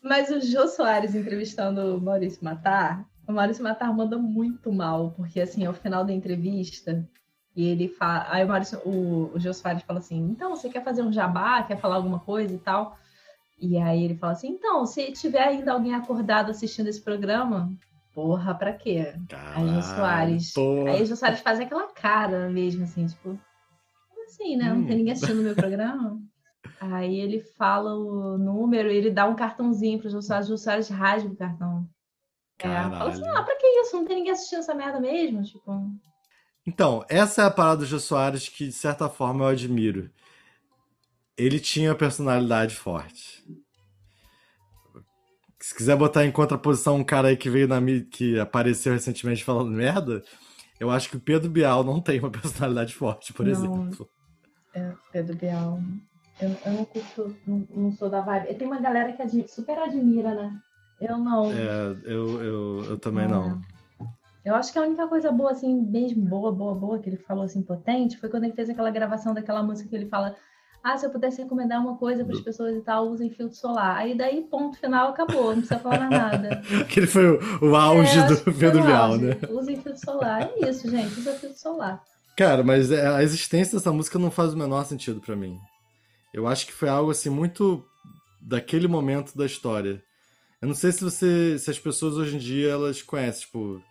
Mas o Jô Soares entrevistando o Maurício Matar, o Maurício Matar manda muito mal, porque assim, ao final da entrevista, e ele fala. Aí o Maurício, o, o fala assim: então, você quer fazer um jabá, quer falar alguma coisa e tal? E aí ele fala assim: então, se tiver ainda alguém acordado assistindo esse programa, porra, pra quê? aí Jô Soares. porra. Aí o Jô Soares faz aquela cara mesmo, assim, tipo, como assim, né? Não tem ninguém assistindo o meu programa? Aí ele fala o número ele dá um cartãozinho pro Jô Soares, o Jô Soares rasga o cartão. É, fala assim, ah, pra que isso? Não tem ninguém assistindo essa merda mesmo? Tipo, Então, essa é a parada do Jô Soares que, de certa forma, eu admiro. Ele tinha personalidade forte. Se quiser botar em contraposição um cara aí que veio na que apareceu recentemente falando merda, eu acho que o Pedro Bial não tem uma personalidade forte, por Não. exemplo. é, Pedro Bial. Eu, eu não curto, não, não sou da vibe. Tem uma galera que super admira, né? Eu não. É, eu, eu, eu também não. Eu acho que a única coisa boa, assim, mesmo boa, boa, boa, que ele falou assim, potente, foi quando ele fez aquela gravação daquela música que ele fala. Ah, se eu pudesse recomendar uma coisa para as pessoas e tal, usem filtro solar. Aí daí, ponto final, acabou, não precisa falar nada. Aquele foi o, o auge É, do Pedro Bial, né? Usem filtro solar. É isso, gente, usa filtro solar. Cara, mas é, a existência dessa música não faz o menor sentido pra mim. Eu acho que foi algo assim muito daquele momento da história. Eu não sei se você, se as pessoas hoje em dia elas conhecem, tipo,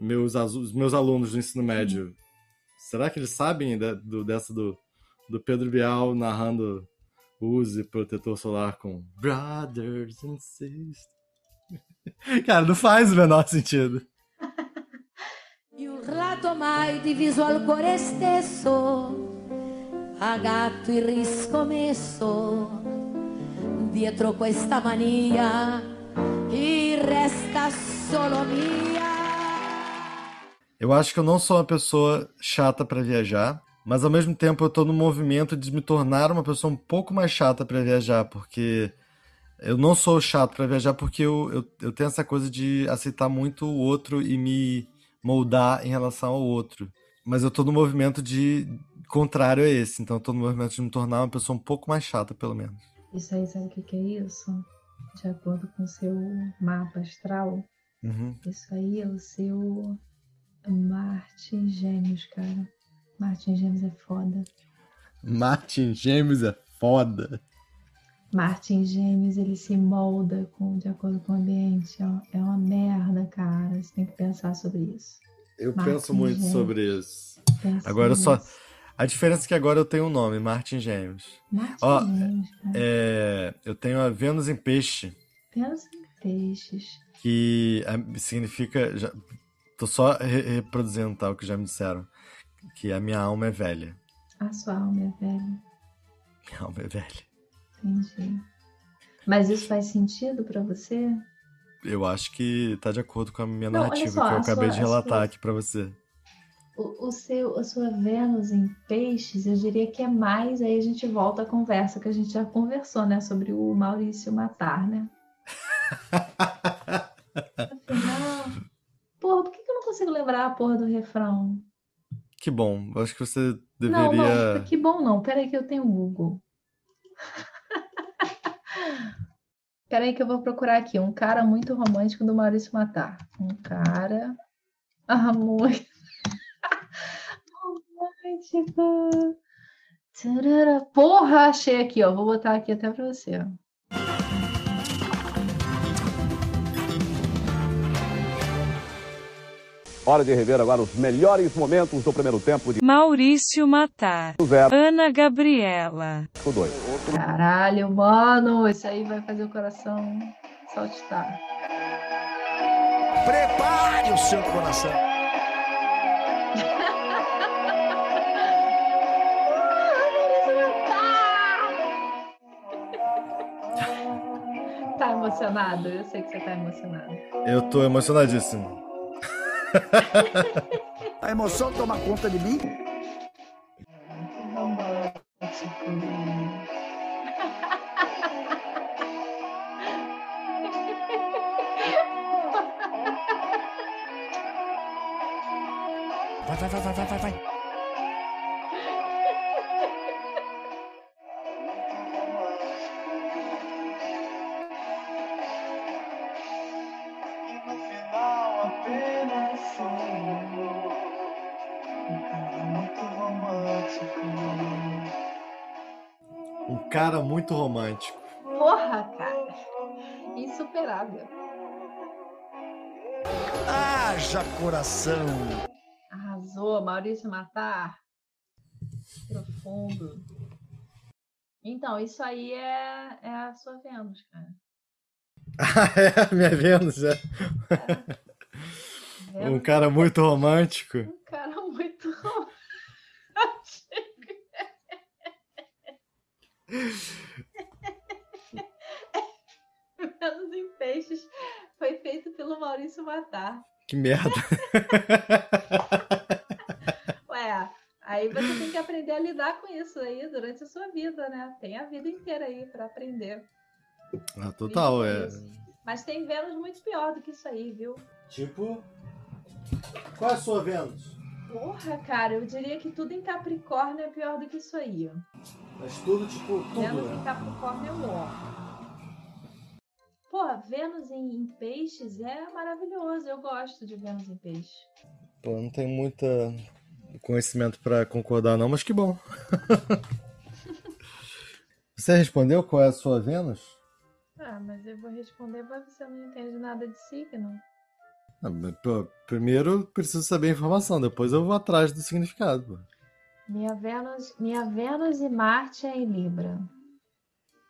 meus os meus alunos do ensino médio. Será que eles sabem da- do, dessa do, do Pedro Bial narrando use protetor solar com brothers and sisters? Cara, não faz o menor sentido. E urlato mai diviso al cuore stesso, pagato e riscommesso. Dietro questa mania, chi resta solo mia. Eu acho que eu não sou uma pessoa chata pra viajar, mas ao mesmo tempo eu tô no movimento de me tornar uma pessoa um pouco mais chata pra viajar, porque eu não sou chato pra viajar porque eu, eu, eu tenho essa coisa de aceitar muito o outro e me moldar em relação ao outro. Mas eu tô no movimento de contrário a esse, então eu tô no movimento de me tornar uma pessoa um pouco mais chata, pelo menos. Isso aí, sabe o que, que é isso? De acordo com o seu mapa astral, Uhum. isso aí é o seu Marte em Gêmeos, cara. Marte em Gêmeos é foda. Martin Gêmeos é foda. Marte em Gêmeos, ele se molda com, de acordo com o ambiente. É uma- É uma merda, cara. Você tem que pensar sobre isso. Eu Martin penso muito Gêmeos. sobre isso. Pensa Agora eu só. A diferença é que agora eu tenho um nome, Martin Gêmeos. Marte Ó, em Gêmeos, cara. É, eu tenho a Vênus em Peixe, Pensa em peixes. que é, significa. Já, tô só re- reproduzindo tá, o que já me disseram. Que a minha alma é velha. A sua alma é velha. Minha alma é velha. Entendi. Mas isso faz sentido pra você? Eu acho que tá de acordo com a minha Não, narrativa só, que eu acabei sua- de relatar sua- aqui pra você. O, o seu, a sua Vênus em peixes, eu diria que é mais, aí a gente volta à conversa que a gente já conversou, né? Sobre o Maurício matar, né? Afinal, porra, por que que eu não consigo lembrar a porra do refrão? Que bom, acho que você Não, deveria. não, que bom não. Peraí que eu tenho o Google. Peraí que eu vou procurar aqui. Um cara muito romântico do Maurício Matar. Um cara... Ah, muito... romântico. Porra, achei aqui, ó. Vou botar aqui até pra você. ó. Hora de rever agora os melhores momentos do primeiro tempo de Maurício Matar. zero Ana Gabriela. dois. Caralho, mano, isso aí vai fazer o coração saltitar. Prepare o seu coração. Tá emocionado? Eu sei que você tá emocionado. Eu tô emocionadíssimo. A emoção toma conta de mim. Vai, vai, vai, vai, vai, vai, cara muito romântico. Porra, cara. Insuperável. Haja coração. Arrasou, Maurício Matar. Profundo. Então, isso aí é, é a sua Vênus, cara. Ah, é? Minha Vênus, é. Um Vênus cara muito romântico. é um cara muito romântico. Vênus em Peixes foi feito pelo Maurício Matar. Que merda. Ué, aí você tem que aprender a lidar com isso aí durante a sua vida, né? Tem a vida inteira aí pra aprender. Ah, total, é. Mas tem Vênus muito pior do que isso aí, viu? Tipo. Qual é a sua Vênus? Porra, cara, eu diria que tudo em Capricórnio é pior do que isso aí. Mas tudo, tipo, Vênus em Capricórnio é ó. Pô, Vênus em, em peixes é maravilhoso. Eu gosto de Vênus em peixe. Pô, não tenho muita conhecimento pra concordar, não, mas que bom. Você respondeu qual é a sua Vênus? Ah, mas eu vou responder, mas você não entende nada de signo. Ah, mas, pô, primeiro preciso saber a informação, depois eu vou atrás do significado. pô. Minha Vênus, minha Vênus e Marte é em Libra.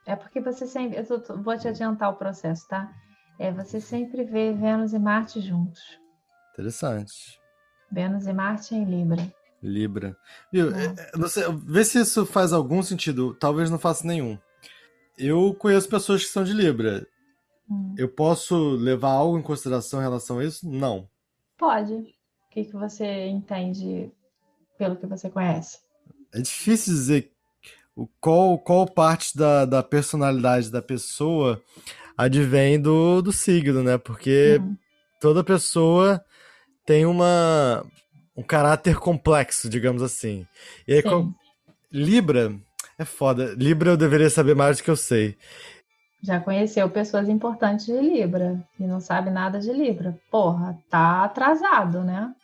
É porque você sempre. Eu tô- vou te adiantar o processo, tá? É, você sempre vê Vênus e Marte juntos. Interessante. Vênus e Marte é em Libra. Libra. Viu? É. é, é, sei, vê se isso faz algum sentido. Talvez não faça nenhum. Eu conheço pessoas que são de Libra. Hum. Eu posso levar algo em consideração em relação a isso? Não. Pode. O que, que você entende pelo que você conhece? É difícil dizer qual, qual parte da, da personalidade da pessoa advém do, do signo, né? Porque Hum. toda pessoa tem uma, um caráter complexo, digamos assim. E aí, com- Libra é foda. Libra eu deveria saber mais do que eu sei. Já conheceu pessoas importantes de Libra e não sabe nada de Libra. Porra, tá atrasado, né?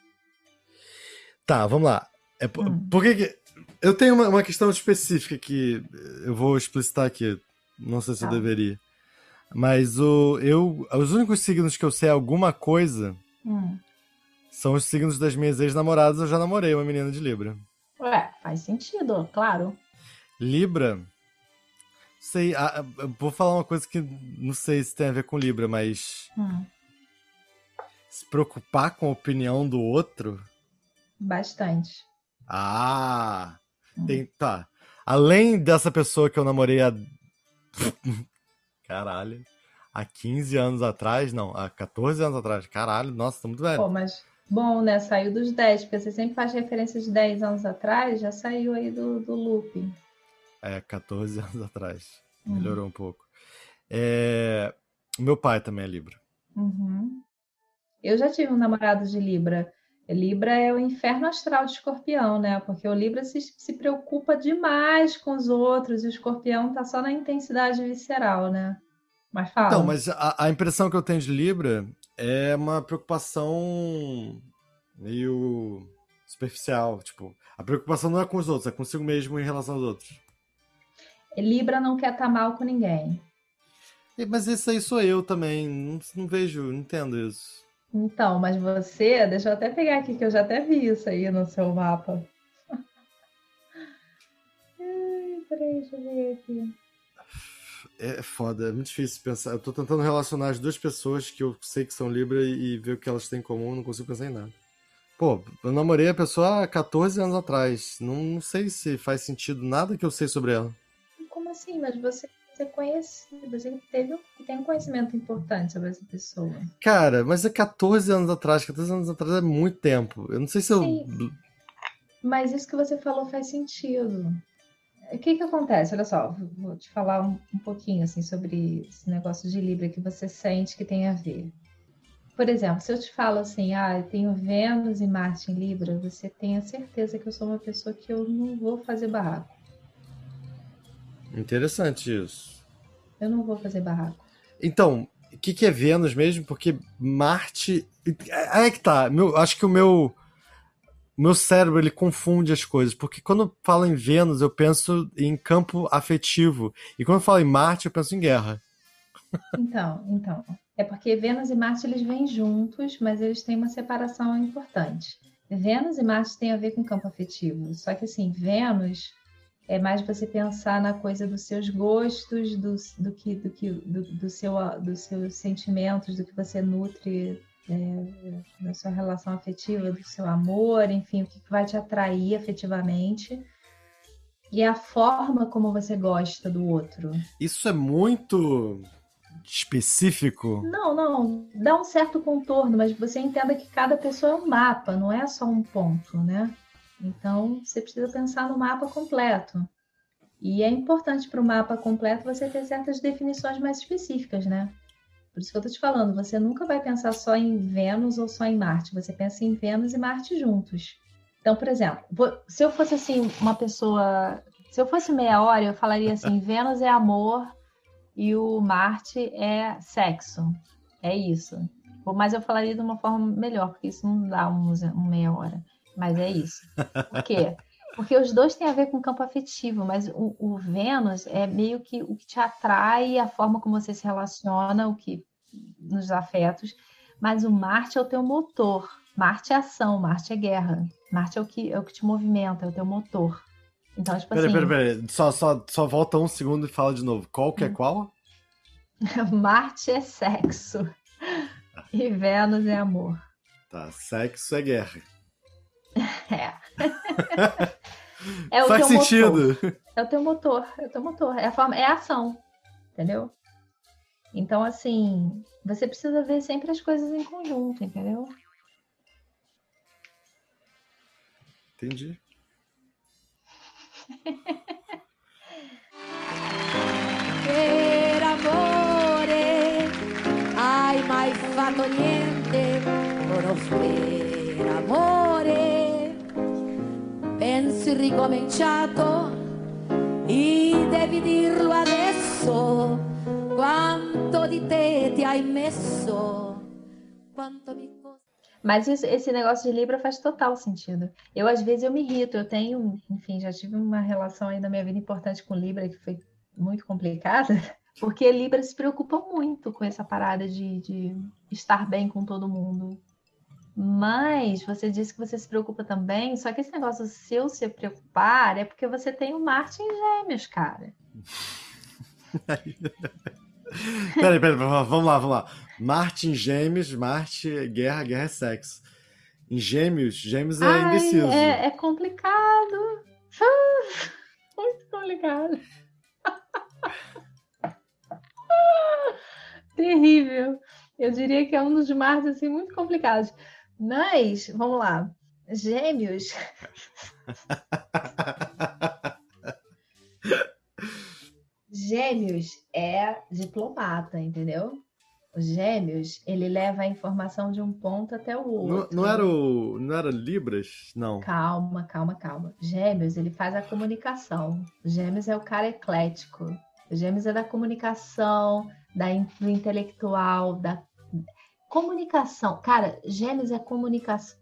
Tá, vamos lá. É, por, Hum. por que que- Eu tenho uma, uma questão específica que eu vou explicitar aqui. Não sei se eu Tá. deveria. Mas o, eu, os únicos signos que eu sei alguma coisa Hum. são os signos das minhas ex-namoradas. Eu já namorei uma menina de Libra. Ué, faz sentido, claro. Libra. Sei, ah, eu vou falar uma coisa que não sei se tem a ver com Libra, mas Hum. se preocupar com a opinião do outro. Bastante. Ah! Tem, tá. Além dessa pessoa que eu namorei há. Caralho. Há 15 anos atrás, não, há 14 anos atrás. Caralho, nossa, tô muito velho. Pô, mas bom, né? Saiu dos 10, porque você sempre faz referência de 10 anos atrás, já saiu aí do, do loop. É, 14 anos atrás. Hum. Melhorou um pouco. É, Meu pai também é Libra. Uhum. Eu já tive um namorado de Libra. Libra é o inferno astral de escorpião, né? Porque o Libra se, se preocupa demais com os outros e o escorpião tá só na intensidade visceral, né? Mas fala. Então, mas a, a impressão que eu tenho de Libra é uma preocupação meio superficial. Tipo, a preocupação não é com os outros, é consigo mesmo em relação aos outros. Libra não quer estar mal com ninguém. Mas esse aí sou eu também. Não, não vejo, não entendo isso. Então, mas você, deixa eu até pegar aqui, que eu já até vi isso aí no seu mapa. Ai, peraí, deixa eu ver aqui. É foda, é muito difícil pensar. Eu tô tentando relacionar as duas pessoas que eu sei que são Libra e, ver o que elas têm em comum, não consigo pensar em nada. Pô, eu namorei a pessoa há 14 anos atrás. Não, não sei se faz sentido nada que eu sei sobre ela. Como assim? Mas você, você conhece, você teve, tem um conhecimento importante sobre essa pessoa. Cara, mas é 14 anos atrás. 14 anos atrás é muito tempo. Eu não sei se eu. Sim. Mas isso que você falou faz sentido. O que que acontece? Olha só, vou te falar um, um pouquinho assim sobre esse negócio de Libra que você sente que tem a ver. Por exemplo, se eu te falo assim, ah, eu tenho Vênus e Marte em Libra, você tem a certeza que eu sou uma pessoa que eu não vou fazer barraco. Interessante isso. Eu não vou fazer barraco. Então, o que, que é Vênus mesmo? Porque Marte. Aí é que tá. Meu, acho que o meu. Meu cérebro ele confunde as coisas, porque quando eu falo em Vênus, eu penso em campo afetivo. E quando eu falo em Marte, eu penso em guerra. Então, então. É porque Vênus e Marte eles vêm juntos, mas eles têm uma separação importante. Vênus e Marte têm a ver com campo afetivo. Só que assim, Vênus é mais você pensar na coisa dos seus gostos, do, do que, do, que do, do seu, dos seus sentimentos, do que você nutre é, da sua relação afetiva, do seu amor, enfim, o que vai te atrair afetivamente. E a forma como você gosta do outro. Isso é muito específico? Não, não. Dá um certo contorno, mas você entenda que cada pessoa é um mapa, não é só um ponto, né? Então, você precisa pensar no mapa completo. E é importante para o mapa completo você ter certas definições mais específicas, né? Por isso que eu estou te falando, você nunca vai pensar só em Vênus ou só em Marte, você pensa em Vênus e Marte juntos. Então, por exemplo, se eu fosse assim, uma pessoa. Se eu fosse meia hora, eu falaria assim: Vênus é amor e o Marte é sexo. É isso. Mas eu falaria de uma forma melhor, porque isso não dá um, um meia hora. Mas é isso. Por quê? Porque os dois têm a ver com o campo afetivo, mas o, o, Vênus é meio que o que te atrai, a forma como você se relaciona, o que nos afetos. Mas o Marte é o teu motor. Marte é ação, Marte é guerra. Marte é o que, é o que te movimenta, é o teu motor. Então, tipo pera, assim. Peraí, peraí, peraí. Só, só, só volta um segundo e fala de novo. Qual que é qual? Marte é sexo. E Vênus é amor. Tá, sexo é guerra. É. é o Faz teu sentido. Motor. É o teu motor. É o teu motor. É a, forma, é a ação. Entendeu? Então, assim, você precisa ver sempre as coisas em conjunto, entendeu? Entendi. per amore hai mai fatto niente conosco per ricominciato e devi dirlo adesso quanto di te ti hai messo quanto mi Mas isso- esse negócio de Libra faz total sentido. Eu, às vezes, eu me irrito. Eu tenho, enfim, já tive uma relação aí na minha vida importante com Libra que foi muito complicada, porque Libra se preocupa muito com essa parada de, de estar bem com todo mundo. Mas você disse que você se preocupa também, só que esse negócio, se eu se preocupar, é porque você tem o Marte em Gêmeos, cara. Peraí, peraí, vamos lá, vamos lá. Marte em Gêmeos, Marte guerra, guerra é sexo. Em Gêmeos, Gêmeos é Ai, indeciso. é, é complicado. Muito complicado. Terrível. Eu diria que é um dos Marte assim muito complicados. Mas, vamos lá. Gêmeos. Gêmeos é diplomata, entendeu? Os Gêmeos, ele leva a informação de um ponto até o Não, outro. não era o. Não era Libras? Não. Calma, calma, calma. Gêmeos, ele faz a comunicação. Gêmeos é o cara eclético. Gêmeos é da comunicação, da do intelectual, da comunicação. Cara, Gêmeos é comunicação.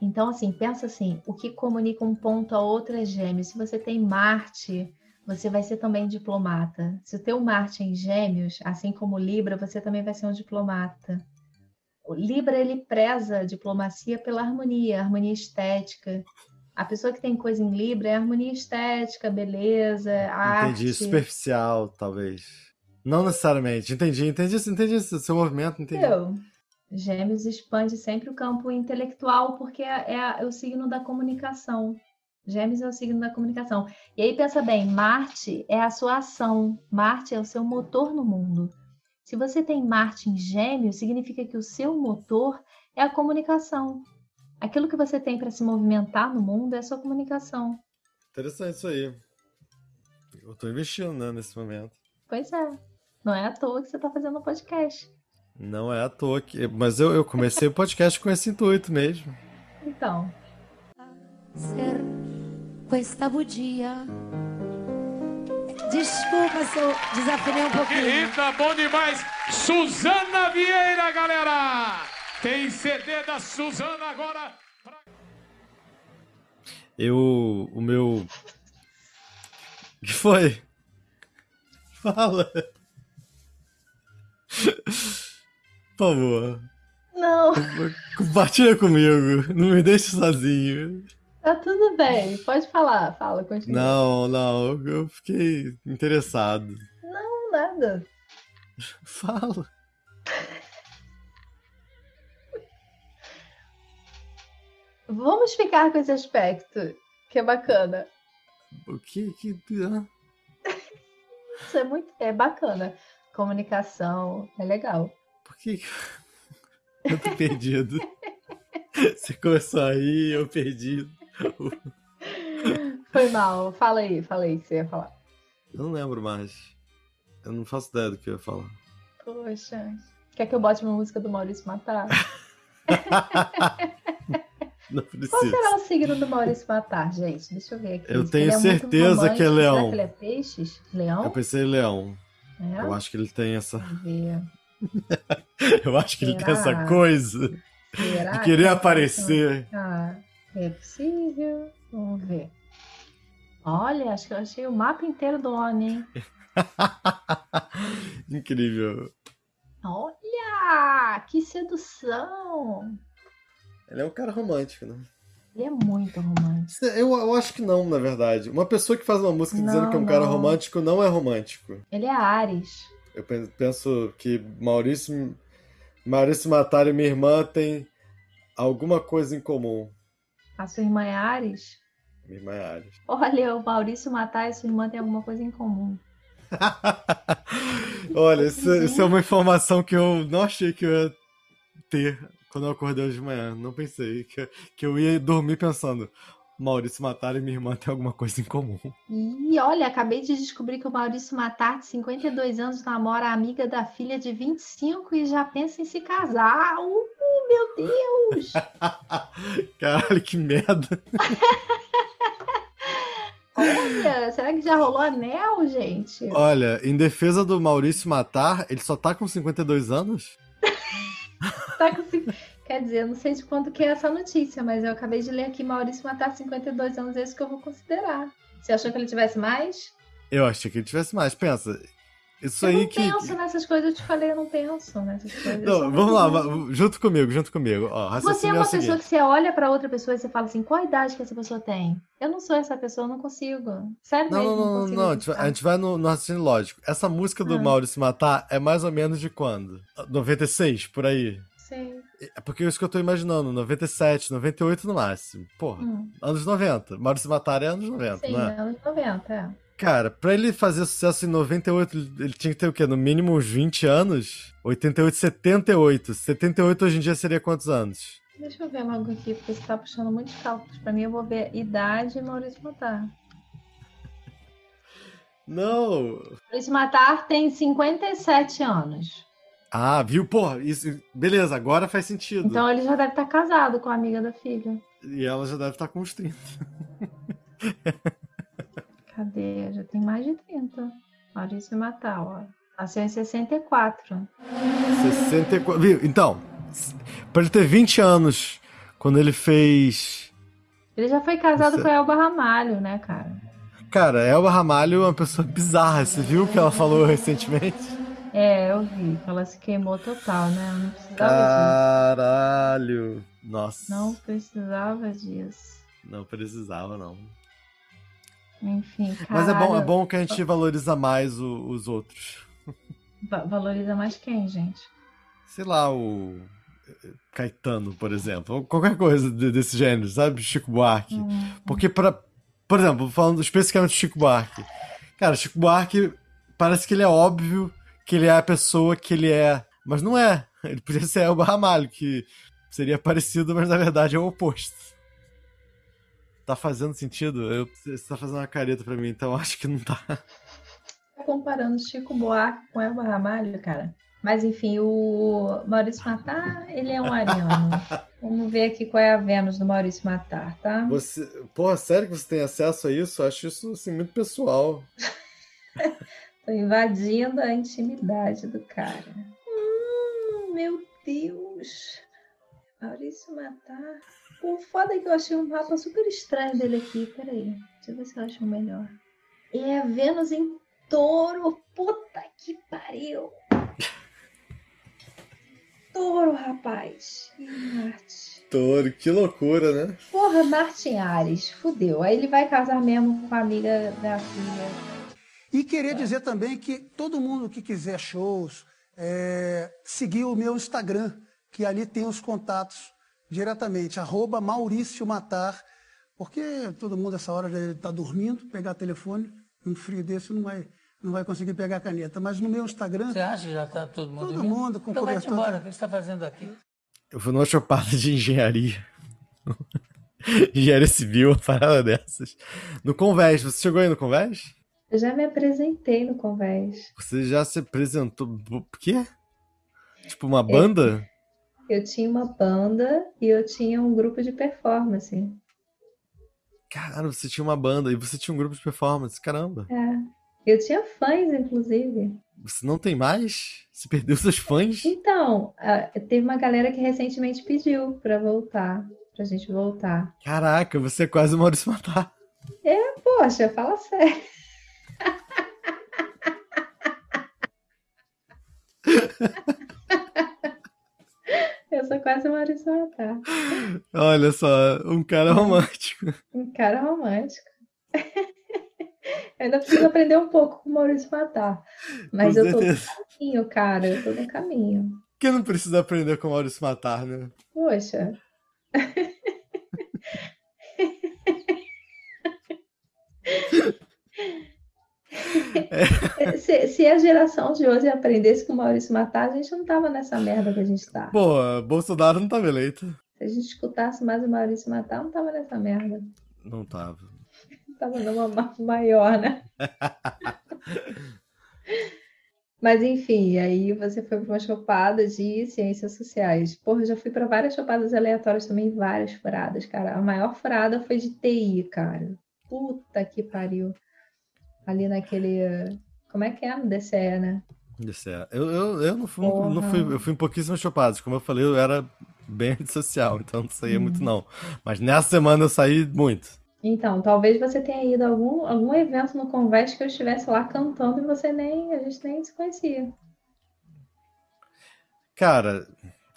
Então, assim, pensa assim, o que comunica um ponto a outro é Gêmeos. Se você tem Marte, você vai ser também diplomata. Se o teu Marte é em Gêmeos, assim como Libra, você também vai ser um diplomata. o Libra ele preza a diplomacia pela harmonia, harmonia estética. A pessoa que tem coisa em Libra é harmonia estética, beleza, arte. Entendi, superficial, talvez. Não necessariamente. Entendi, entendi, entendi esse seu movimento, entendi. Eu. Gêmeos expande sempre o campo intelectual porque é, é o signo da comunicação. Gêmeos é o signo da comunicação. E aí pensa bem, Marte é a sua ação, Marte é o seu motor no mundo. Se você tem Marte em Gêmeos, significa que o seu motor é a comunicação. Aquilo que você tem para se movimentar no mundo é a sua comunicação. Interessante isso aí. Eu estou investindo, né, nesse momento. Pois é. Não é à toa que você está fazendo um podcast. Não é à toa que. Mas eu, eu comecei o podcast com esse intuito mesmo. Então. Ser questa bugia. Desculpa se eu desafinei um pouquinho. Rita, bom demais. Suzana Vieira, galera. Tem CD da Suzana agora. Eu. O meu. O que foi? Fala. Por favor. Não. Compartilha comigo. Não me deixe sozinho. Tá tudo bem. Pode falar. Fala, continua. Não, não. Eu fiquei interessado. Não, nada. Fala. Vamos ficar com esse aspecto, que é bacana. O que que. Isso é muito. É bacana. Comunicação é legal. Por que. Eu tô perdido. Você começou aí, eu perdi. Foi mal. Fala aí, fala aí que você ia falar. Eu não lembro mais. Eu não faço ideia do que eu ia falar. Poxa. Quer que eu bote uma música do Maurício Matar? Não precisa. Qual será o signo do Maurício Matar, gente? Deixa eu ver aqui. Eu tenho é certeza que é leão. Será que ele é peixes? Leão? Eu pensei em leão. É? Eu acho que ele tem essa. Eu acho que ele tem Será? essa coisa Será de que querer aparecer. Ah, é possível. Vamos ver. Olha, acho que eu achei o mapa inteiro do homem, hein? Incrível. Olha! Que sedução! Ele é um cara romântico, né? Ele é muito romântico. Eu, eu acho que não, na verdade. Uma pessoa que faz uma música dizendo Não, que é um cara não. romântico não é romântico. Ele é Ares. Eu pen- penso que Maurício, Maurício Matar e minha irmã têm alguma coisa em comum. A sua irmã é Ares? Minha irmã é Ares. Olha, o Maurício Matar e sua irmã têm alguma coisa em comum. Olha, isso, isso é uma informação que eu não achei que eu ia ter quando eu acordei hoje de manhã. Não pensei que, que eu ia dormir pensando. Maurício Matar e minha irmã têm alguma coisa em comum. E olha, acabei de descobrir que o Maurício Matar, de 52 anos, namora a amiga da filha de 25 e já pensa em se casar. Uh, meu Deus! Caralho, que merda. Olha, será que já rolou anel, gente? Olha, em defesa do Maurício Matar, ele só tá com 52 anos? Tá Quer dizer, eu não sei de quanto que é essa notícia, mas eu acabei de ler aqui Maurício Matar 52 anos, é isso que eu vou considerar. Você achou que ele tivesse mais? Eu achei que ele tivesse mais. Pensa, isso eu aí não que. penso nessas coisas, eu te falei, eu não penso nessas coisas. Não, vamos lá, junto comigo, junto comigo. Ó, Você é é uma pessoa seguinte. que você olha pra outra pessoa e você fala assim, qual a idade que essa pessoa tem? Eu não sou essa pessoa, eu não consigo. Sério Não, mesmo, não, não, consigo não, a gente vai- no, no raciocínio lógico. Essa música do Ah. Maurício Matar é mais ou menos de quando? 96, por aí. Sei. É porque é isso que eu tô imaginando, 97, 98 no máximo. Porra, Hum, anos 90. Maurício Matar é anos 90, sim, né? anos 90, é. Cara, pra ele fazer sucesso em 98, ele ele tinha que ter o quê? No mínimo uns 20 anos? 88, 78. 78 hoje em dia seria quantos anos? Deixa eu ver logo aqui, porque você tá puxando muitos cálculos pra mim. Eu vou ver idade e Maurício Matar. Não! Maurício Matar tem 57 anos. Ah, viu? Porra, isso. Beleza, agora faz sentido. Então ele já deve estar casado com a amiga da filha. E ela já deve estar com uns 30. Cadê? Já tem mais de 30. Maurício Matar, ó. Nasceu em 64. 64. Viu? Então, pra ele ter 20 anos, quando ele fez. Ele já foi casado Você- com a Elba Ramalho, né, cara? Cara, Elba Ramalho é uma pessoa bizarra. Você viu o que ela falou recentemente? É, eu vi ela se queimou total, né? Eu não precisava disso. trabalho. Nossa. Não precisava disso. Não precisava, não. Enfim, cara. Mas é bom, é bom que a gente valoriza mais o- os outros. Valoriza mais quem, gente? Sei lá, o Caetano, por exemplo. Ou qualquer coisa de- desse gênero, sabe? Chico Buarque. Hum, Porque, pra, por exemplo, falando especificamente de Chico Buarque. Cara, Chico Buarque parece que ele é óbvio que ele é a pessoa que ele é. Mas não é. Ele podia ser Elba Ramalho, que seria parecido, mas na verdade é o oposto. Tá fazendo sentido? Eu, você tá fazendo uma careta pra mim, então acho que não tá. Tá comparando Chico Buarque com Elba Ramalho, cara. Mas enfim, o Maurício Matar, ele é um ariano. Vamos ver aqui qual é a Vênus do Maurício Matar, tá? Você. Porra, sério que você tem acesso a isso? Eu acho isso assim, muito pessoal. Tô invadindo a intimidade do cara. Hum, meu Deus. Maurício Matar. O foda é que eu achei um mapa super estranho dele aqui. Peraí. Deixa eu ver se eu acho um melhor. É a Vênus em touro. Puta que pariu. Touro, rapaz. E Marte. Touro, que loucura, né? Porra, Marte em Ares. Fudeu. Aí ele vai casar mesmo com a amiga da filha. E queria dizer também que todo mundo que quiser shows, é, seguir o meu Instagram, que ali tem os contatos diretamente, arroba Maurício Matar, porque todo mundo essa hora já está dormindo, pegar telefone, um frio desse não vai, não vai conseguir pegar a caneta. Mas no meu Instagram, Você acha que já está todo mundo todo dormindo? mundo com Então vai cobertor. embora, o que você está fazendo aqui? Eu fui numa chopada de engenharia. engenharia civil, uma parada dessas. No Convés, você chegou aí no Convés? Eu já me apresentei no Convés. Você já se apresentou. O quê? Tipo, uma banda? Eu tinha uma banda e eu tinha um grupo de performance. Caralho, você tinha uma banda e você tinha um grupo de performance. Caramba. É. Eu tinha fãs, inclusive. Você não tem mais? Você perdeu seus fãs? Então, teve uma galera que recentemente pediu pra voltar, pra gente voltar. Caraca, você é quase o Maurício Matar. É, poxa, fala sério. Eu sou quase Maurício Matar. Olha só, um cara romântico. Um cara romântico. Eu ainda preciso aprender um pouco com o Maurício Matar. Mas Com eu tô no certeza. caminho, cara. Eu tô no caminho. Quem não precisa aprender com o Maurício Matar, né? Poxa. Se, se a geração de hoje aprendesse com o Maurício Matar, a gente não tava nessa merda que a gente tá. Pô, Bolsonaro não tava eleito. Se a gente escutasse mais o Maurício Matar, não tava nessa merda. Não tava. Tava numa ma- maior, né? Mas enfim, aí você foi para uma chopada de ciências sociais. Porra, já fui para várias chopadas aleatórias também, várias furadas, cara. A maior furada foi de TI, cara. Puta que pariu. Ali naquele. Como é que é no DCE, né? É. Eu, eu, eu não, fui, Porra. não fui. Eu fui em pouquíssimas. Como eu falei, eu era bem antissocial, então não saía Uhum. muito, não. Mas nessa semana eu saí muito. Então, talvez você tenha ido a algum, algum evento no Convés que eu estivesse lá cantando e você nem. A gente nem se conhecia. Cara,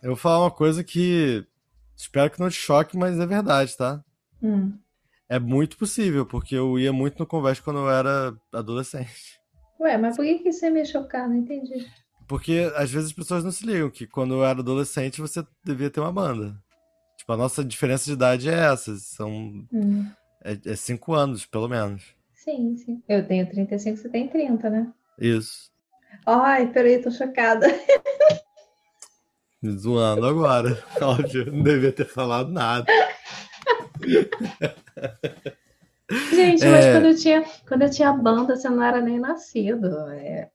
eu vou falar uma coisa que espero que não te choque, mas é verdade, tá? Hum. É muito possível, porque eu ia muito no Convés quando eu era adolescente. Ué, mas por que que você me chocar? Não entendi. Porque às vezes as pessoas não se ligam que quando eu era adolescente você devia ter uma banda. Tipo, a nossa diferença de idade é essa. São. Hum. É, é cinco anos, pelo menos. Sim, sim. Eu tenho 35, você tem 30, né? Isso. Ai, peraí, tô chocada. Me zoando agora. Óbvio, não devia ter falado nada. Gente, mas É. quando eu tinha, quando eu tinha banda, você não era nem nascido. É.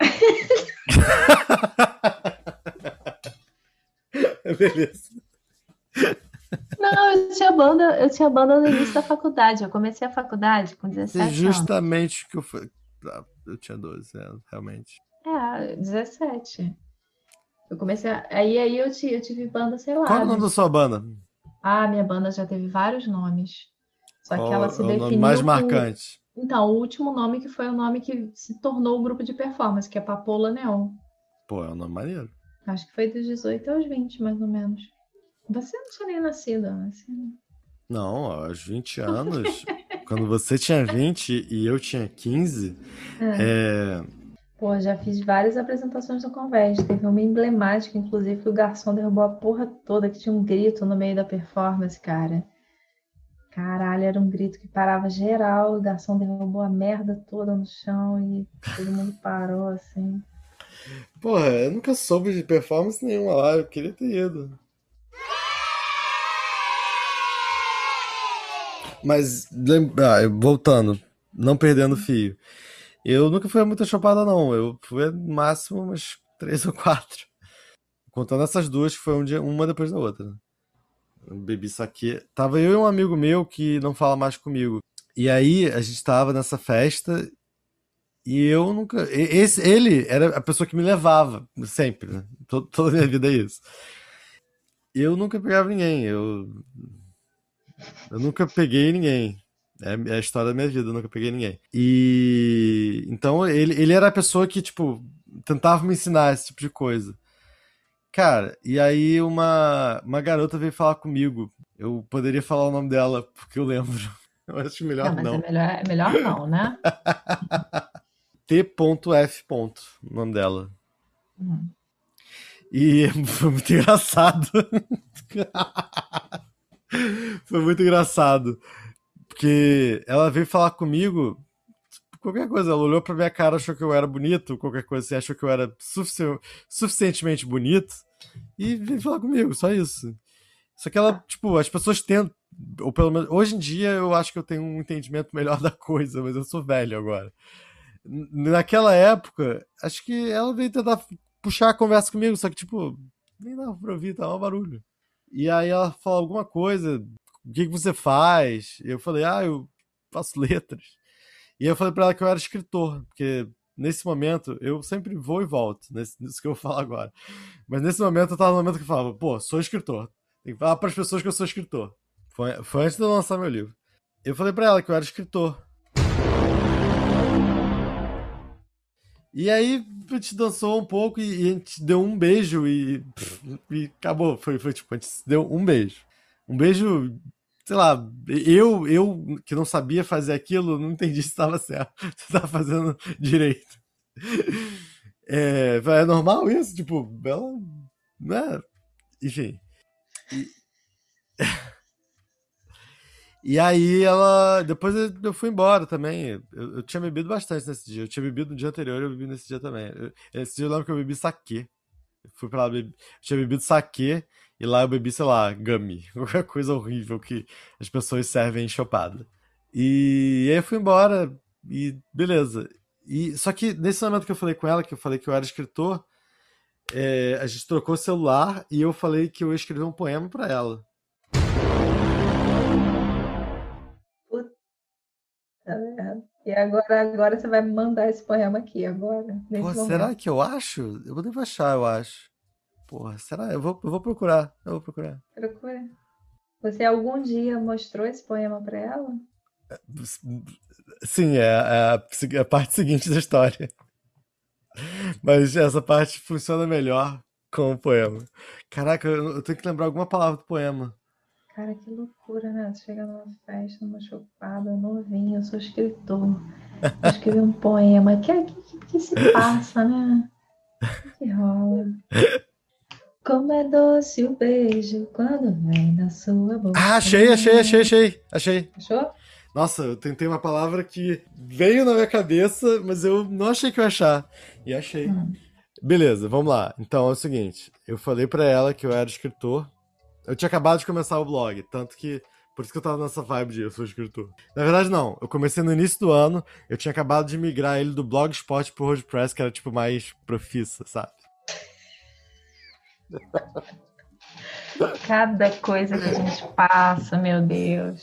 Beleza. Não, eu tinha banda, eu tinha banda no início da faculdade. Eu comecei a faculdade com É 17 anos. justamente que eu falei. Ah, Eu tinha 12 anos, realmente. É, 17. Eu comecei a... aí aí eu tive, eu tive banda, sei lá. Qual o nome da sua banda? Ah, minha banda já teve vários nomes. Só que ela se é o nome definiu mais por- marcante? Então, o último nome que foi o nome que se tornou o grupo de performance, que é Papoula Neon. Pô, é um nome maneiro. Acho que foi dos 18 aos 20, mais ou menos. Você não tinha nem nascido, assim. Não, aos 20 anos, quando você tinha 20 e eu tinha 15, é. Pô, já fiz várias apresentações no Convés. Teve uma emblemática, inclusive, que o garçom derrubou a porra toda, que tinha um grito no meio da performance, cara. Caralho, era um grito que parava geral, o garçom derrubou a merda toda no chão e todo mundo parou, assim. Porra, eu nunca soube de performance nenhuma lá, eu queria ter ido. Mas, lembra, ah, voltando, não perdendo o fio. Eu nunca fui a muita chopada, não. Eu fui no máximo umas três ou quatro. Contando essas duas, que foi um dia, uma depois da outra. Bebi saque. Tava eu e um amigo meu que não fala mais comigo. E aí, a gente tava nessa festa e eu nunca. Esse, ele era a pessoa que me levava, sempre, né? Toda, toda a minha vida é isso. Eu nunca pegava ninguém. Eu. Eu nunca peguei ninguém. É a história da minha vida, eu nunca peguei ninguém. E. Então, ele, ele era a pessoa que, tipo, tentava me ensinar esse tipo de coisa. Cara, e aí uma, uma garota veio falar comigo. Eu poderia falar o nome dela, porque eu lembro. Eu acho melhor Não, não. é melhor, é melhor não, né? T.F. o nome dela. Hum. E foi muito engraçado. foi muito engraçado. Porque ela veio falar comigo. Qualquer coisa, ela olhou pra minha cara, achou que eu era bonito, qualquer coisa assim, achou que eu era sufici- suficientemente bonito e veio falar comigo, só isso. Só que ela, tipo, as pessoas tentam, ou pelo menos, hoje em dia eu acho que eu tenho um entendimento melhor da coisa, mas eu sou velho agora. Naquela época, acho que ela veio tentar puxar a conversa comigo, só que, tipo, nem dava pra ouvir, tava um barulho. E aí ela falou alguma coisa, o que, que você faz? Eu falei, ah, eu faço letras. E eu falei pra ela que eu era escritor, porque nesse momento eu sempre vou e volto, nesse, nisso que eu falar agora. Mas nesse momento eu tava no momento que eu falava, pô, sou escritor. Tem que falar pras pessoas que eu sou escritor. Foi, foi antes de eu lançar meu livro. Eu falei pra ela que eu era escritor. E aí a gente dançou um pouco e, e a gente deu um beijo e, e acabou. Foi, foi tipo, a gente deu um beijo. Um beijo, sei lá, eu, eu que não sabia fazer aquilo, não entendi se estava certo, se estava fazendo direito. É, é normal isso? Tipo, ela. Né? Enfim. E... E aí ela. Depois eu, fui embora também. Eu, eu tinha bebido bastante nesse dia. Eu tinha bebido no dia anterior eu bebi nesse dia também. Eu- esse dia eu lembro que eu bebi saquê. Fui pra lá, bebi, eu tinha bebido saquê e lá eu bebi, sei lá, gummy. Qualquer coisa horrível que as pessoas servem enchopada. E, aí eu fui embora e beleza. E, só que nesse momento que eu falei com ela, que eu falei que eu era escritor, é, a gente trocou o celular e eu falei que eu ia escrever um poema pra ela. E agora, agora você vai me mandar esse poema aqui, agora. Pô, será que eu acho? Eu devo achar, eu acho. Porra, será? Eu vou, eu vou procurar. Eu vou procurar. Procura. Você algum dia mostrou esse poema pra ela? Sim, é, é a, é a parte seguinte da história. Mas essa parte funciona melhor com o poema. Caraca, eu, tenho que lembrar alguma palavra do poema. Cara, que loucura, né? Você chega numa festa, numa chopada, novinho, eu sou escritor. Eu escrevi um poema. O que, que, que se passa, né? O que rola? Como é doce o beijo quando vem na sua boca. Ah, achei, achei, achei, achei. Achei. Achou? Nossa, eu tentei uma palavra que veio na minha cabeça, mas eu não achei que eu ia achar. E achei. Beleza, vamos lá. Então é o seguinte: eu falei pra ela que eu era escritor. Eu tinha acabado de começar o blog, tanto que. Por isso que eu tava nessa vibe de eu sou escritor. Na verdade, não. Eu comecei no início do ano, eu tinha acabado de migrar ele do Blogspot pro WordPress, que era tipo mais profissa, sabe? Cada coisa que a gente passa, meu Deus.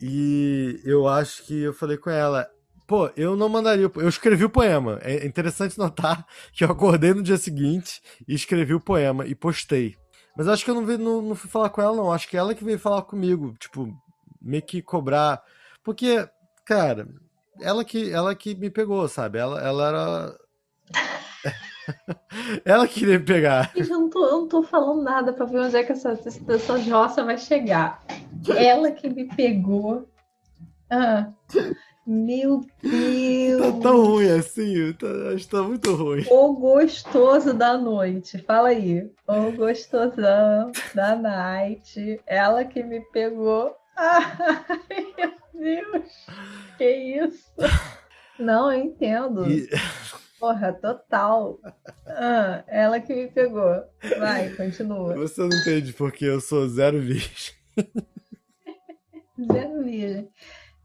E eu acho que eu falei com ela, pô, eu não mandaria. Eu escrevi o poema. É interessante notar que eu acordei no dia seguinte e escrevi o poema e postei. Mas acho que eu não, vi, não, não fui falar com ela, não. Acho que ela que veio falar comigo, tipo, meio que cobrar. Porque, cara, ela que, ela que me pegou, sabe? Ela, ela era. ela queria me pegar. Tô, não falando nada pra ver onde é que essa, essa roça vai chegar. Ela que me pegou. Ah, meu Deus! Tá tão ruim assim, tá, acho que tá muito ruim. O gostoso da noite, fala aí. O gostosão da night. Ela que me pegou. Ai, meu Deus! Que isso? Não, eu entendo. E- Porra, total. Ah, ela que me pegou. Vai, continua. Você não entende porque eu sou zero virgem. Zero virgem.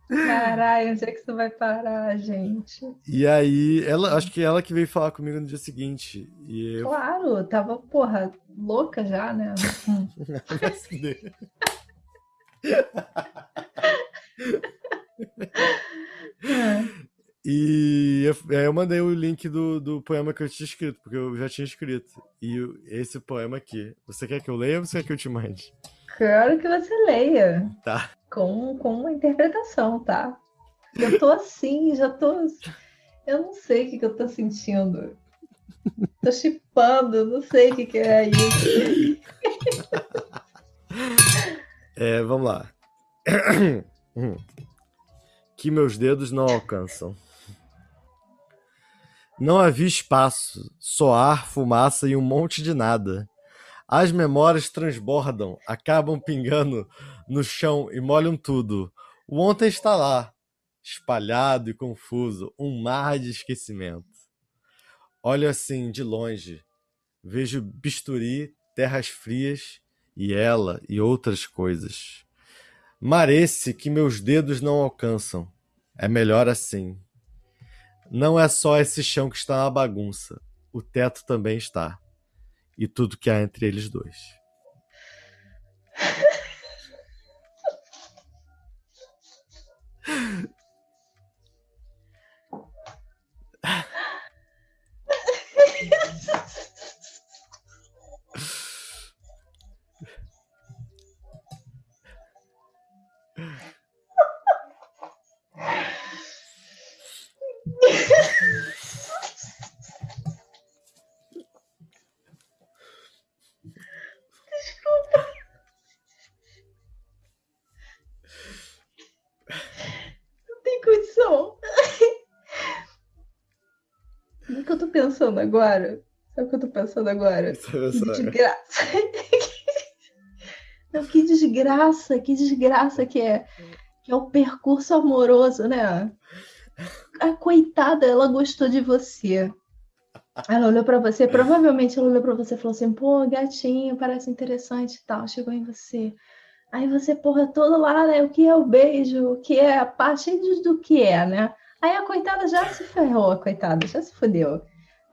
Caralho, onde é que isso vai parar, gente? E aí, ela, acho que ela que veio falar comigo no dia seguinte. E eu. Claro, tava, porra, louca já, né? E eu, aí eu mandei o link do, do poema que eu tinha escrito, porque eu já tinha escrito. E esse poema aqui. Você quer que eu leia ou você quer que eu te mande? Quero que você leia Tá. com, com uma interpretação, tá? Eu tô assim, já tô. Eu não sei o que, que eu tô sentindo. Tô chipando, não sei o que, que é isso. É, vamos lá. Que meus dedos não alcançam. Não havia espaço, só ar, fumaça e um monte de nada. As memórias transbordam, acabam pingando no chão e molham tudo. O ontem está lá, espalhado e confuso, um mar de esquecimento. Olho assim, de longe, vejo bisturi, terras frias e ela e outras coisas. Mar esse que meus dedos não alcançam. É melhor assim. Não é só esse chão que está na bagunça. O teto também está. E tudo que há entre eles dois. pensando agora? Sabe o que eu tô pensando agora? Que desgraça. Não, que desgraça, que desgraça que é. Que é o percurso amoroso, né? A coitada, ela gostou de você. Ela olhou pra você, provavelmente ela olhou pra você e falou assim: pô, gatinho, parece interessante e tal, chegou em você. Aí você, porra, todo lá, né? O que é o beijo? O que é a parte do que é, né? Aí a coitada já se ferrou, a coitada, já se fodeu.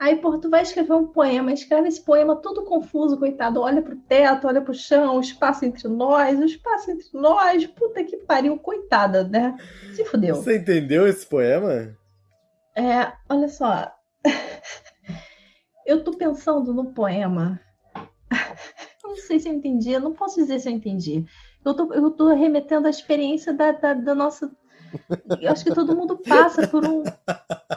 Aí, porra, tu vai escrever um poema, escreve esse poema todo confuso, coitado. Olha pro teto, olha pro chão, o espaço entre nós, o espaço entre nós. Puta que pariu, coitada, né? Se fodeu. Você entendeu esse poema? É, olha só. Eu tô pensando no poema. Eu não sei se eu entendi, eu não posso dizer se eu entendi. Eu tô, eu tô remetendo à experiência da, da, da nossa. Eu acho que todo mundo passa por um,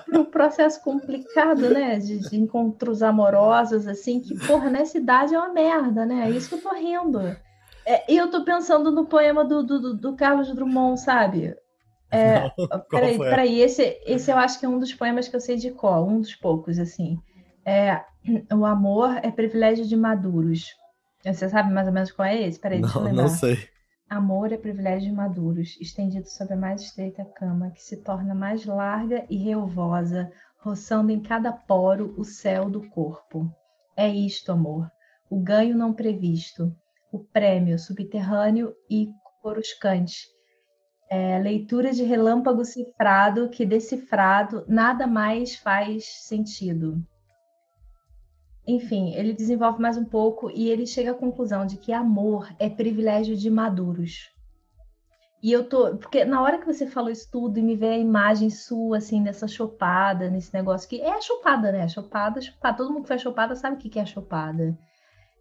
por um processo complicado, né? De, de encontros amorosos, assim, que, porra, nessa idade é uma merda, né? É isso que eu tô rindo. É, e eu tô pensando no poema do, do, do- Carlos Drummond, sabe? É, peraí, foi? peraí, esse, esse eu acho que é um dos poemas que eu sei de cor, um dos poucos, assim. É, o amor é privilégio de maduros. Você sabe mais ou menos qual é esse? Peraí, deixa eu Não, lembrar. não sei. Amor é privilégio de maduros, estendido sobre a mais estreita cama, que se torna mais larga e relvosa, roçando em cada poro o céu do corpo. É isto, amor. O ganho não previsto, o prêmio subterrâneo e coruscante. É, leitura de relâmpago cifrado que decifrado nada mais faz sentido. Enfim, ele desenvolve mais um pouco e ele chega à conclusão de que amor é privilégio de maduros. E eu tô. Porque na hora que você falou isso tudo e me vê a imagem sua, assim, dessa chopada, nesse negócio que. É a chopada, né? Chopada, chopada. Todo mundo que faz chopada sabe o que é chopada.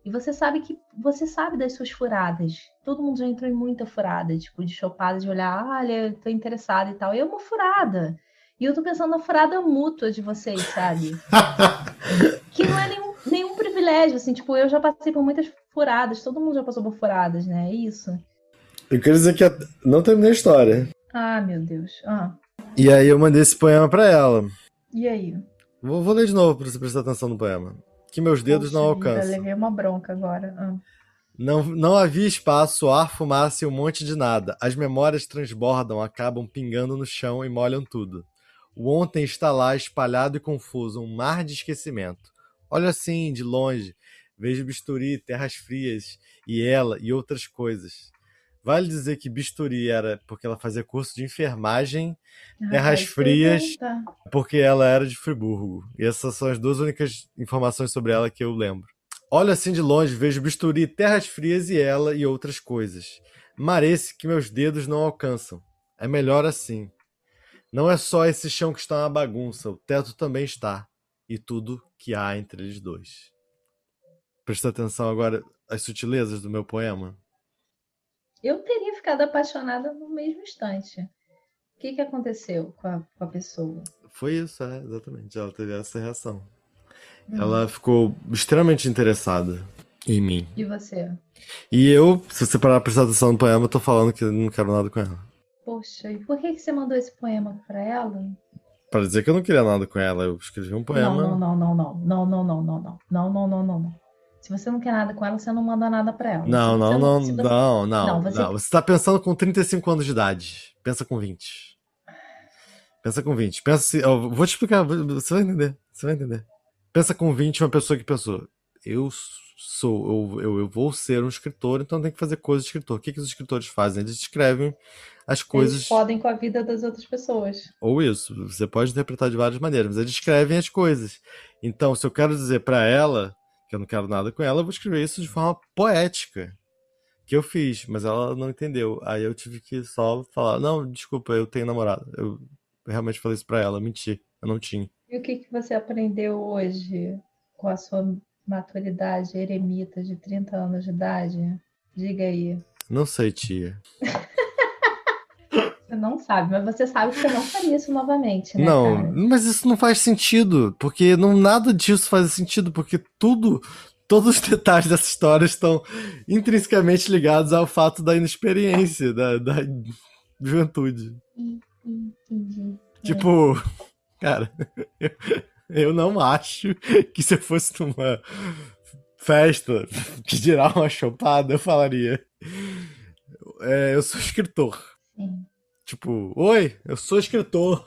E você sabe que. Você sabe das suas furadas. Todo mundo já entrou em muita furada, tipo, de chopada, de olhar, "Ah, olha, eu tô interessada e tal. E é uma furada. E eu tô pensando na furada mútua de vocês, sabe? nenhum privilégio, assim, tipo, eu já passei por muitas furadas, todo mundo já passou por furadas, né? É isso. Eu quero dizer que não terminei a história. Ah, meu Deus. Ah, E aí eu mandei esse poema pra ela. e aí? Vou, vou ler de novo pra você prestar atenção no poema. Que meus dedos Poxa não vida, alcançam. levei uma bronca agora. Ah. Não, não havia espaço, ar, fumaça e um monte de nada. As memórias transbordam, acabam pingando no chão e molham tudo. O ontem está lá, espalhado e confuso, um mar de esquecimento. Olho assim, de longe, vejo bisturi, terras frias, e ela e outras coisas. Vale dizer que bisturi era porque ela fazia curso de enfermagem, terras Ah, ia frias, perguntar. porque ela era de Friburgo. E essas são as duas únicas informações sobre ela que eu lembro. Olho assim de longe, vejo bisturi, terras frias e ela e outras coisas. Marece que meus dedos não alcançam. É melhor assim. Não é só esse chão que está uma bagunça, o teto também está. E tudo que há entre eles dois. Presta atenção agora às sutilezas do meu poema. Eu teria ficado apaixonada no mesmo instante. O que, que aconteceu com a, com a pessoa? Foi isso, é, exatamente. Ela teve essa reação. Hum. Ela ficou extremamente interessada em mim. E você? E eu, se você parar pra prestar atenção no poema, eu tô falando que eu não quero nada com ela. Poxa, e por que, que você mandou esse poema pra ela? Pra dizer que eu não queria nada com ela, eu escrevi um poema. Não, não, não, não, não, não, não, não, não, não, não, não, não, não. Se você não quer nada com ela, você não manda nada pra ela. Não, não, não, não, não, Não, você- Você tá pensando com 35 anos de idade. Pensa com 20. Pensa com 20. Pensa se. eu vou te explicar, você vai entender. Você vai entender. Pensa com 20 uma pessoa que pensou: eu sou, eu, eu, eu vou ser um escritor, então tem que fazer coisas de escritor. O que, que os escritores fazem? Eles escrevem as coisas. Eles podem com a vida das outras pessoas. Ou isso, você pode interpretar de várias maneiras, mas eles escrevem as coisas. Então, se eu quero dizer pra ela que eu não quero nada com ela, eu vou escrever isso de forma poética. Que eu fiz, mas ela não entendeu. Aí eu tive que só falar: não, desculpa, eu tenho namorada. Eu realmente falei isso pra ela, menti, eu não tinha. E o que, que você aprendeu hoje com a sua maturidade eremita de 30 anos de idade? Diga aí. Não sei, tia. Não sabe, mas você sabe que você não faria isso novamente, né, não, cara? mas isso não faz sentido, porque não nada disso faz sentido, porque tudo, todos os detalhes dessa história estão intrinsecamente ligados ao fato da inexperiência, da, da juventude. Entendi. Tipo, cara, eu, eu não acho que se eu fosse numa festa que gerar uma chopada, eu falaria. é, eu sou escritor. Sim. Tipo, oi, eu sou escritor.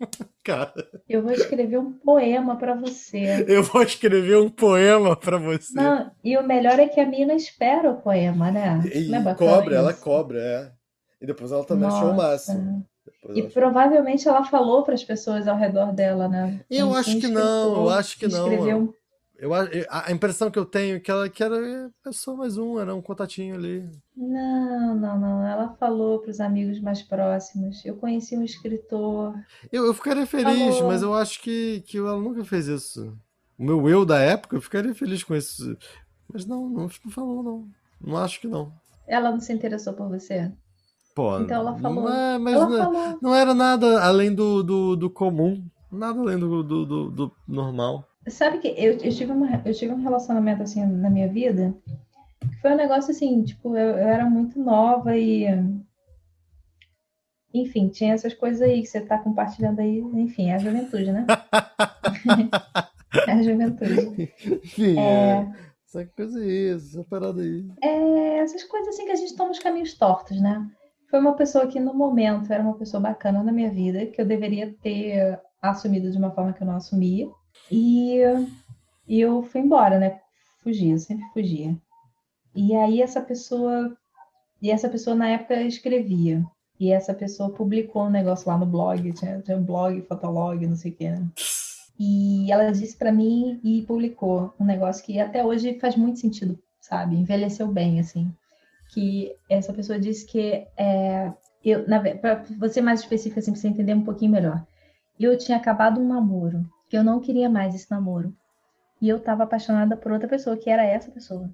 Cara, Eu vou escrever um poema pra você. eu vou escrever um poema pra você. Não, e o melhor é que a mina espera o poema, né? E é cobra, ela isso? cobra, é. E depois ela também achou o Nossa. máximo. Depois E ela- provavelmente ela falou para as pessoas ao redor dela, né? Eu acho que não, eu acho que não. escreveu um- Eu, a, impressão que eu tenho é que ela que era é só mais um, era um contatinho ali. Não, não, não. Ela falou para os amigos mais próximos. Eu conheci um escritor. Eu, eu ficaria feliz, Falou. mas eu acho que, que ela nunca fez isso. O meu eu da época, eu ficaria feliz com isso. Mas não, não, não falou, não. Não acho que não. Ela não se interessou por você? Pô, Então ela falou. Não, é, mas ela não, falou. não era nada além do, do, do comum. Nada além do, do, do, do normal. Sabe que eu, eu, tive uma, eu tive um relacionamento assim na minha vida. que Foi um negócio assim, tipo, eu, eu era muito nova e. Enfim, tinha essas coisas aí que você tá compartilhando aí. Enfim, é a juventude, né? é a juventude. Enfim, É. é. Essa coisa aí, essa parada aí. É, essas coisas assim que a gente toma os caminhos tortos, né? Foi uma pessoa que no momento era uma pessoa bacana na minha vida, que eu deveria ter assumido de uma forma que eu não assumia. E, e eu fui embora, né? Fugia, sempre fugia. E aí essa pessoa, e essa pessoa na época escrevia. E essa pessoa publicou um negócio lá no blog, tinha, tinha um blog, fotolog, não sei o que, né? E ela disse pra mim e publicou um negócio que até hoje faz muito sentido, sabe? Envelheceu bem, assim. Que essa pessoa disse que é, eu, para você mais específico, assim, pra você entender um pouquinho melhor. Eu tinha acabado um namoro, que eu não queria mais esse namoro. E eu tava apaixonada por outra pessoa, que era essa pessoa.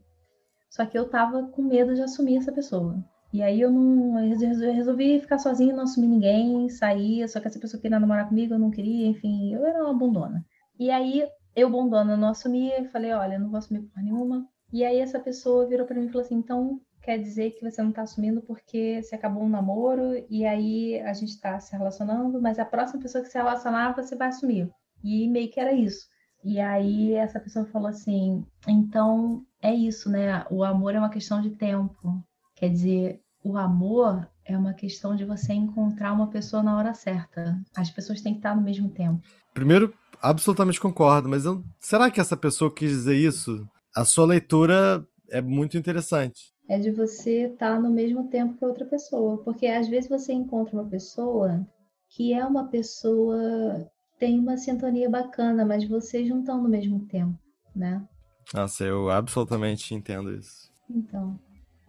Só que eu tava com medo de assumir essa pessoa. E aí eu não eu resolvi- ficar sozinha, não assumir ninguém, sair, só que essa pessoa queria namorar comigo, eu não queria, enfim, eu era uma bundona. E aí eu, bondona, não assumia. Falei, olha, não vou assumir porra nenhuma. E aí essa pessoa virou para mim e falou assim, então quer dizer que você não tá assumindo porque você acabou um namoro e aí a gente tá se relacionando, mas a próxima pessoa que se relacionar, você vai assumir. E meio que era isso. E aí essa pessoa falou assim, então é isso, né? O amor é uma questão de tempo. Quer dizer, o amor é uma questão de você encontrar uma pessoa na hora certa. As pessoas têm que estar no mesmo tempo. Primeiro, absolutamente concordo, mas eu, será que essa pessoa quis dizer isso? A sua leitura é muito interessante. É de você estar no mesmo tempo que outra pessoa. Porque às vezes você encontra uma pessoa que é uma pessoa tem uma sintonia bacana, mas vocês não estão no mesmo tempo, né? Nossa, eu absolutamente entendo isso. Então,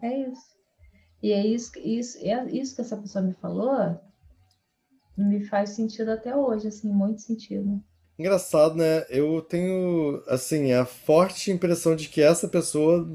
é isso. E é isso, isso, é isso que essa pessoa me falou me faz sentido até hoje, assim, muito sentido. Engraçado, né? Eu tenho, assim, a forte impressão de que essa pessoa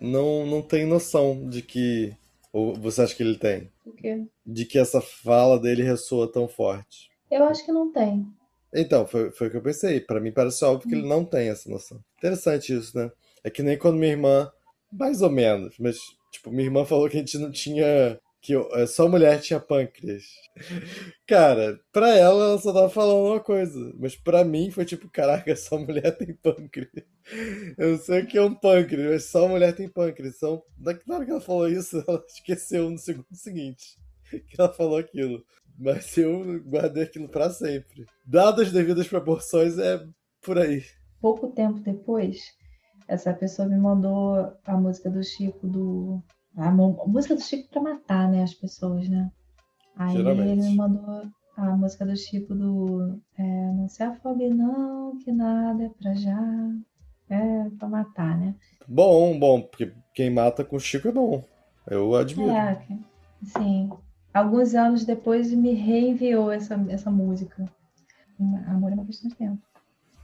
não, não tem noção de que. Ou você acha que ele tem? O quê? De que essa fala dele ressoa tão forte. Eu acho que não tem. Então, foi, foi o que eu pensei. Para mim parece óbvio que ele não tem essa noção. Interessante isso, né? É que nem quando minha irmã, mais ou menos, mas, tipo, minha irmã falou que a gente não tinha. que é, só mulher tinha pâncreas. Cara, pra ela, ela só tava falando uma coisa. Mas pra mim foi tipo, caraca, só mulher tem pâncreas. Eu não sei o que é um pâncreas, mas só mulher tem pâncreas. Então, na hora que ela falou isso, ela esqueceu no segundo seguinte que ela falou aquilo. Mas eu guardei aquilo para sempre. Dadas as devidas proporções, é por aí. Pouco tempo depois, essa pessoa me mandou a música do Chico do. A música do Chico para matar, né? As pessoas, né? Aí Geralmente. ele me mandou a música do Chico do. É, não se afogue, não, que nada é pra já. É pra matar, né? Bom, bom, porque quem mata com Chico é bom. Eu admiro. É, sim. Alguns anos depois me reenviou essa, essa música. Amor é uma questão de tempo.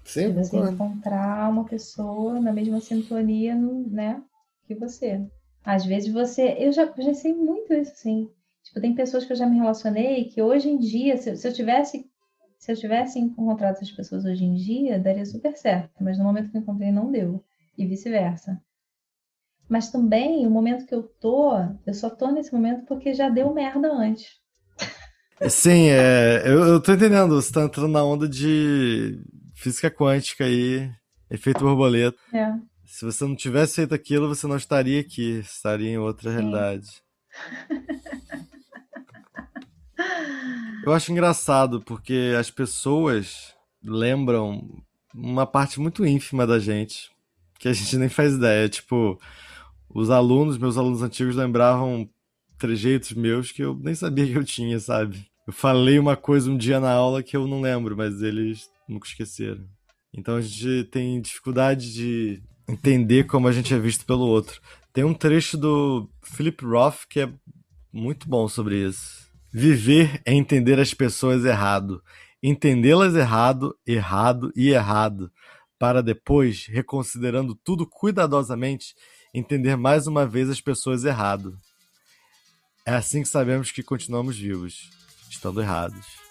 Sim, você encontrar uma pessoa na mesma sintonia, né, que você. Às vezes você, eu já já sei muito isso, assim. Tipo, tem pessoas que eu já me relacionei que hoje em dia, se, eu- se eu tivesse se eu tivesse encontrado essas pessoas hoje em dia, daria super certo. Mas no momento que eu encontrei, não deu. E vice-versa. Mas também, o momento que eu tô, eu só tô nesse momento porque já deu merda antes. Sim, é, eu, eu tô entendendo. Você tá entrando na onda de física quântica aí, efeito borboleta. É. Se você não tivesse feito aquilo, você não estaria aqui, estaria em outra realidade. Eu acho engraçado porque as pessoas lembram uma parte muito ínfima da gente, que a gente nem faz ideia. Tipo, os alunos, meus alunos antigos lembravam trejeitos meus que eu nem sabia que eu tinha, sabe? Eu falei uma coisa um dia na aula que eu não lembro, mas eles nunca esqueceram. Então a gente tem dificuldade de entender como a gente é visto pelo outro. Tem um trecho do Philip Roth que é muito bom sobre isso. Viver é entender as pessoas errado, entendê-las errado, errado e errado, para depois, reconsiderando tudo cuidadosamente, entender mais uma vez as pessoas errado. É assim que sabemos que continuamos vivos, estando errados.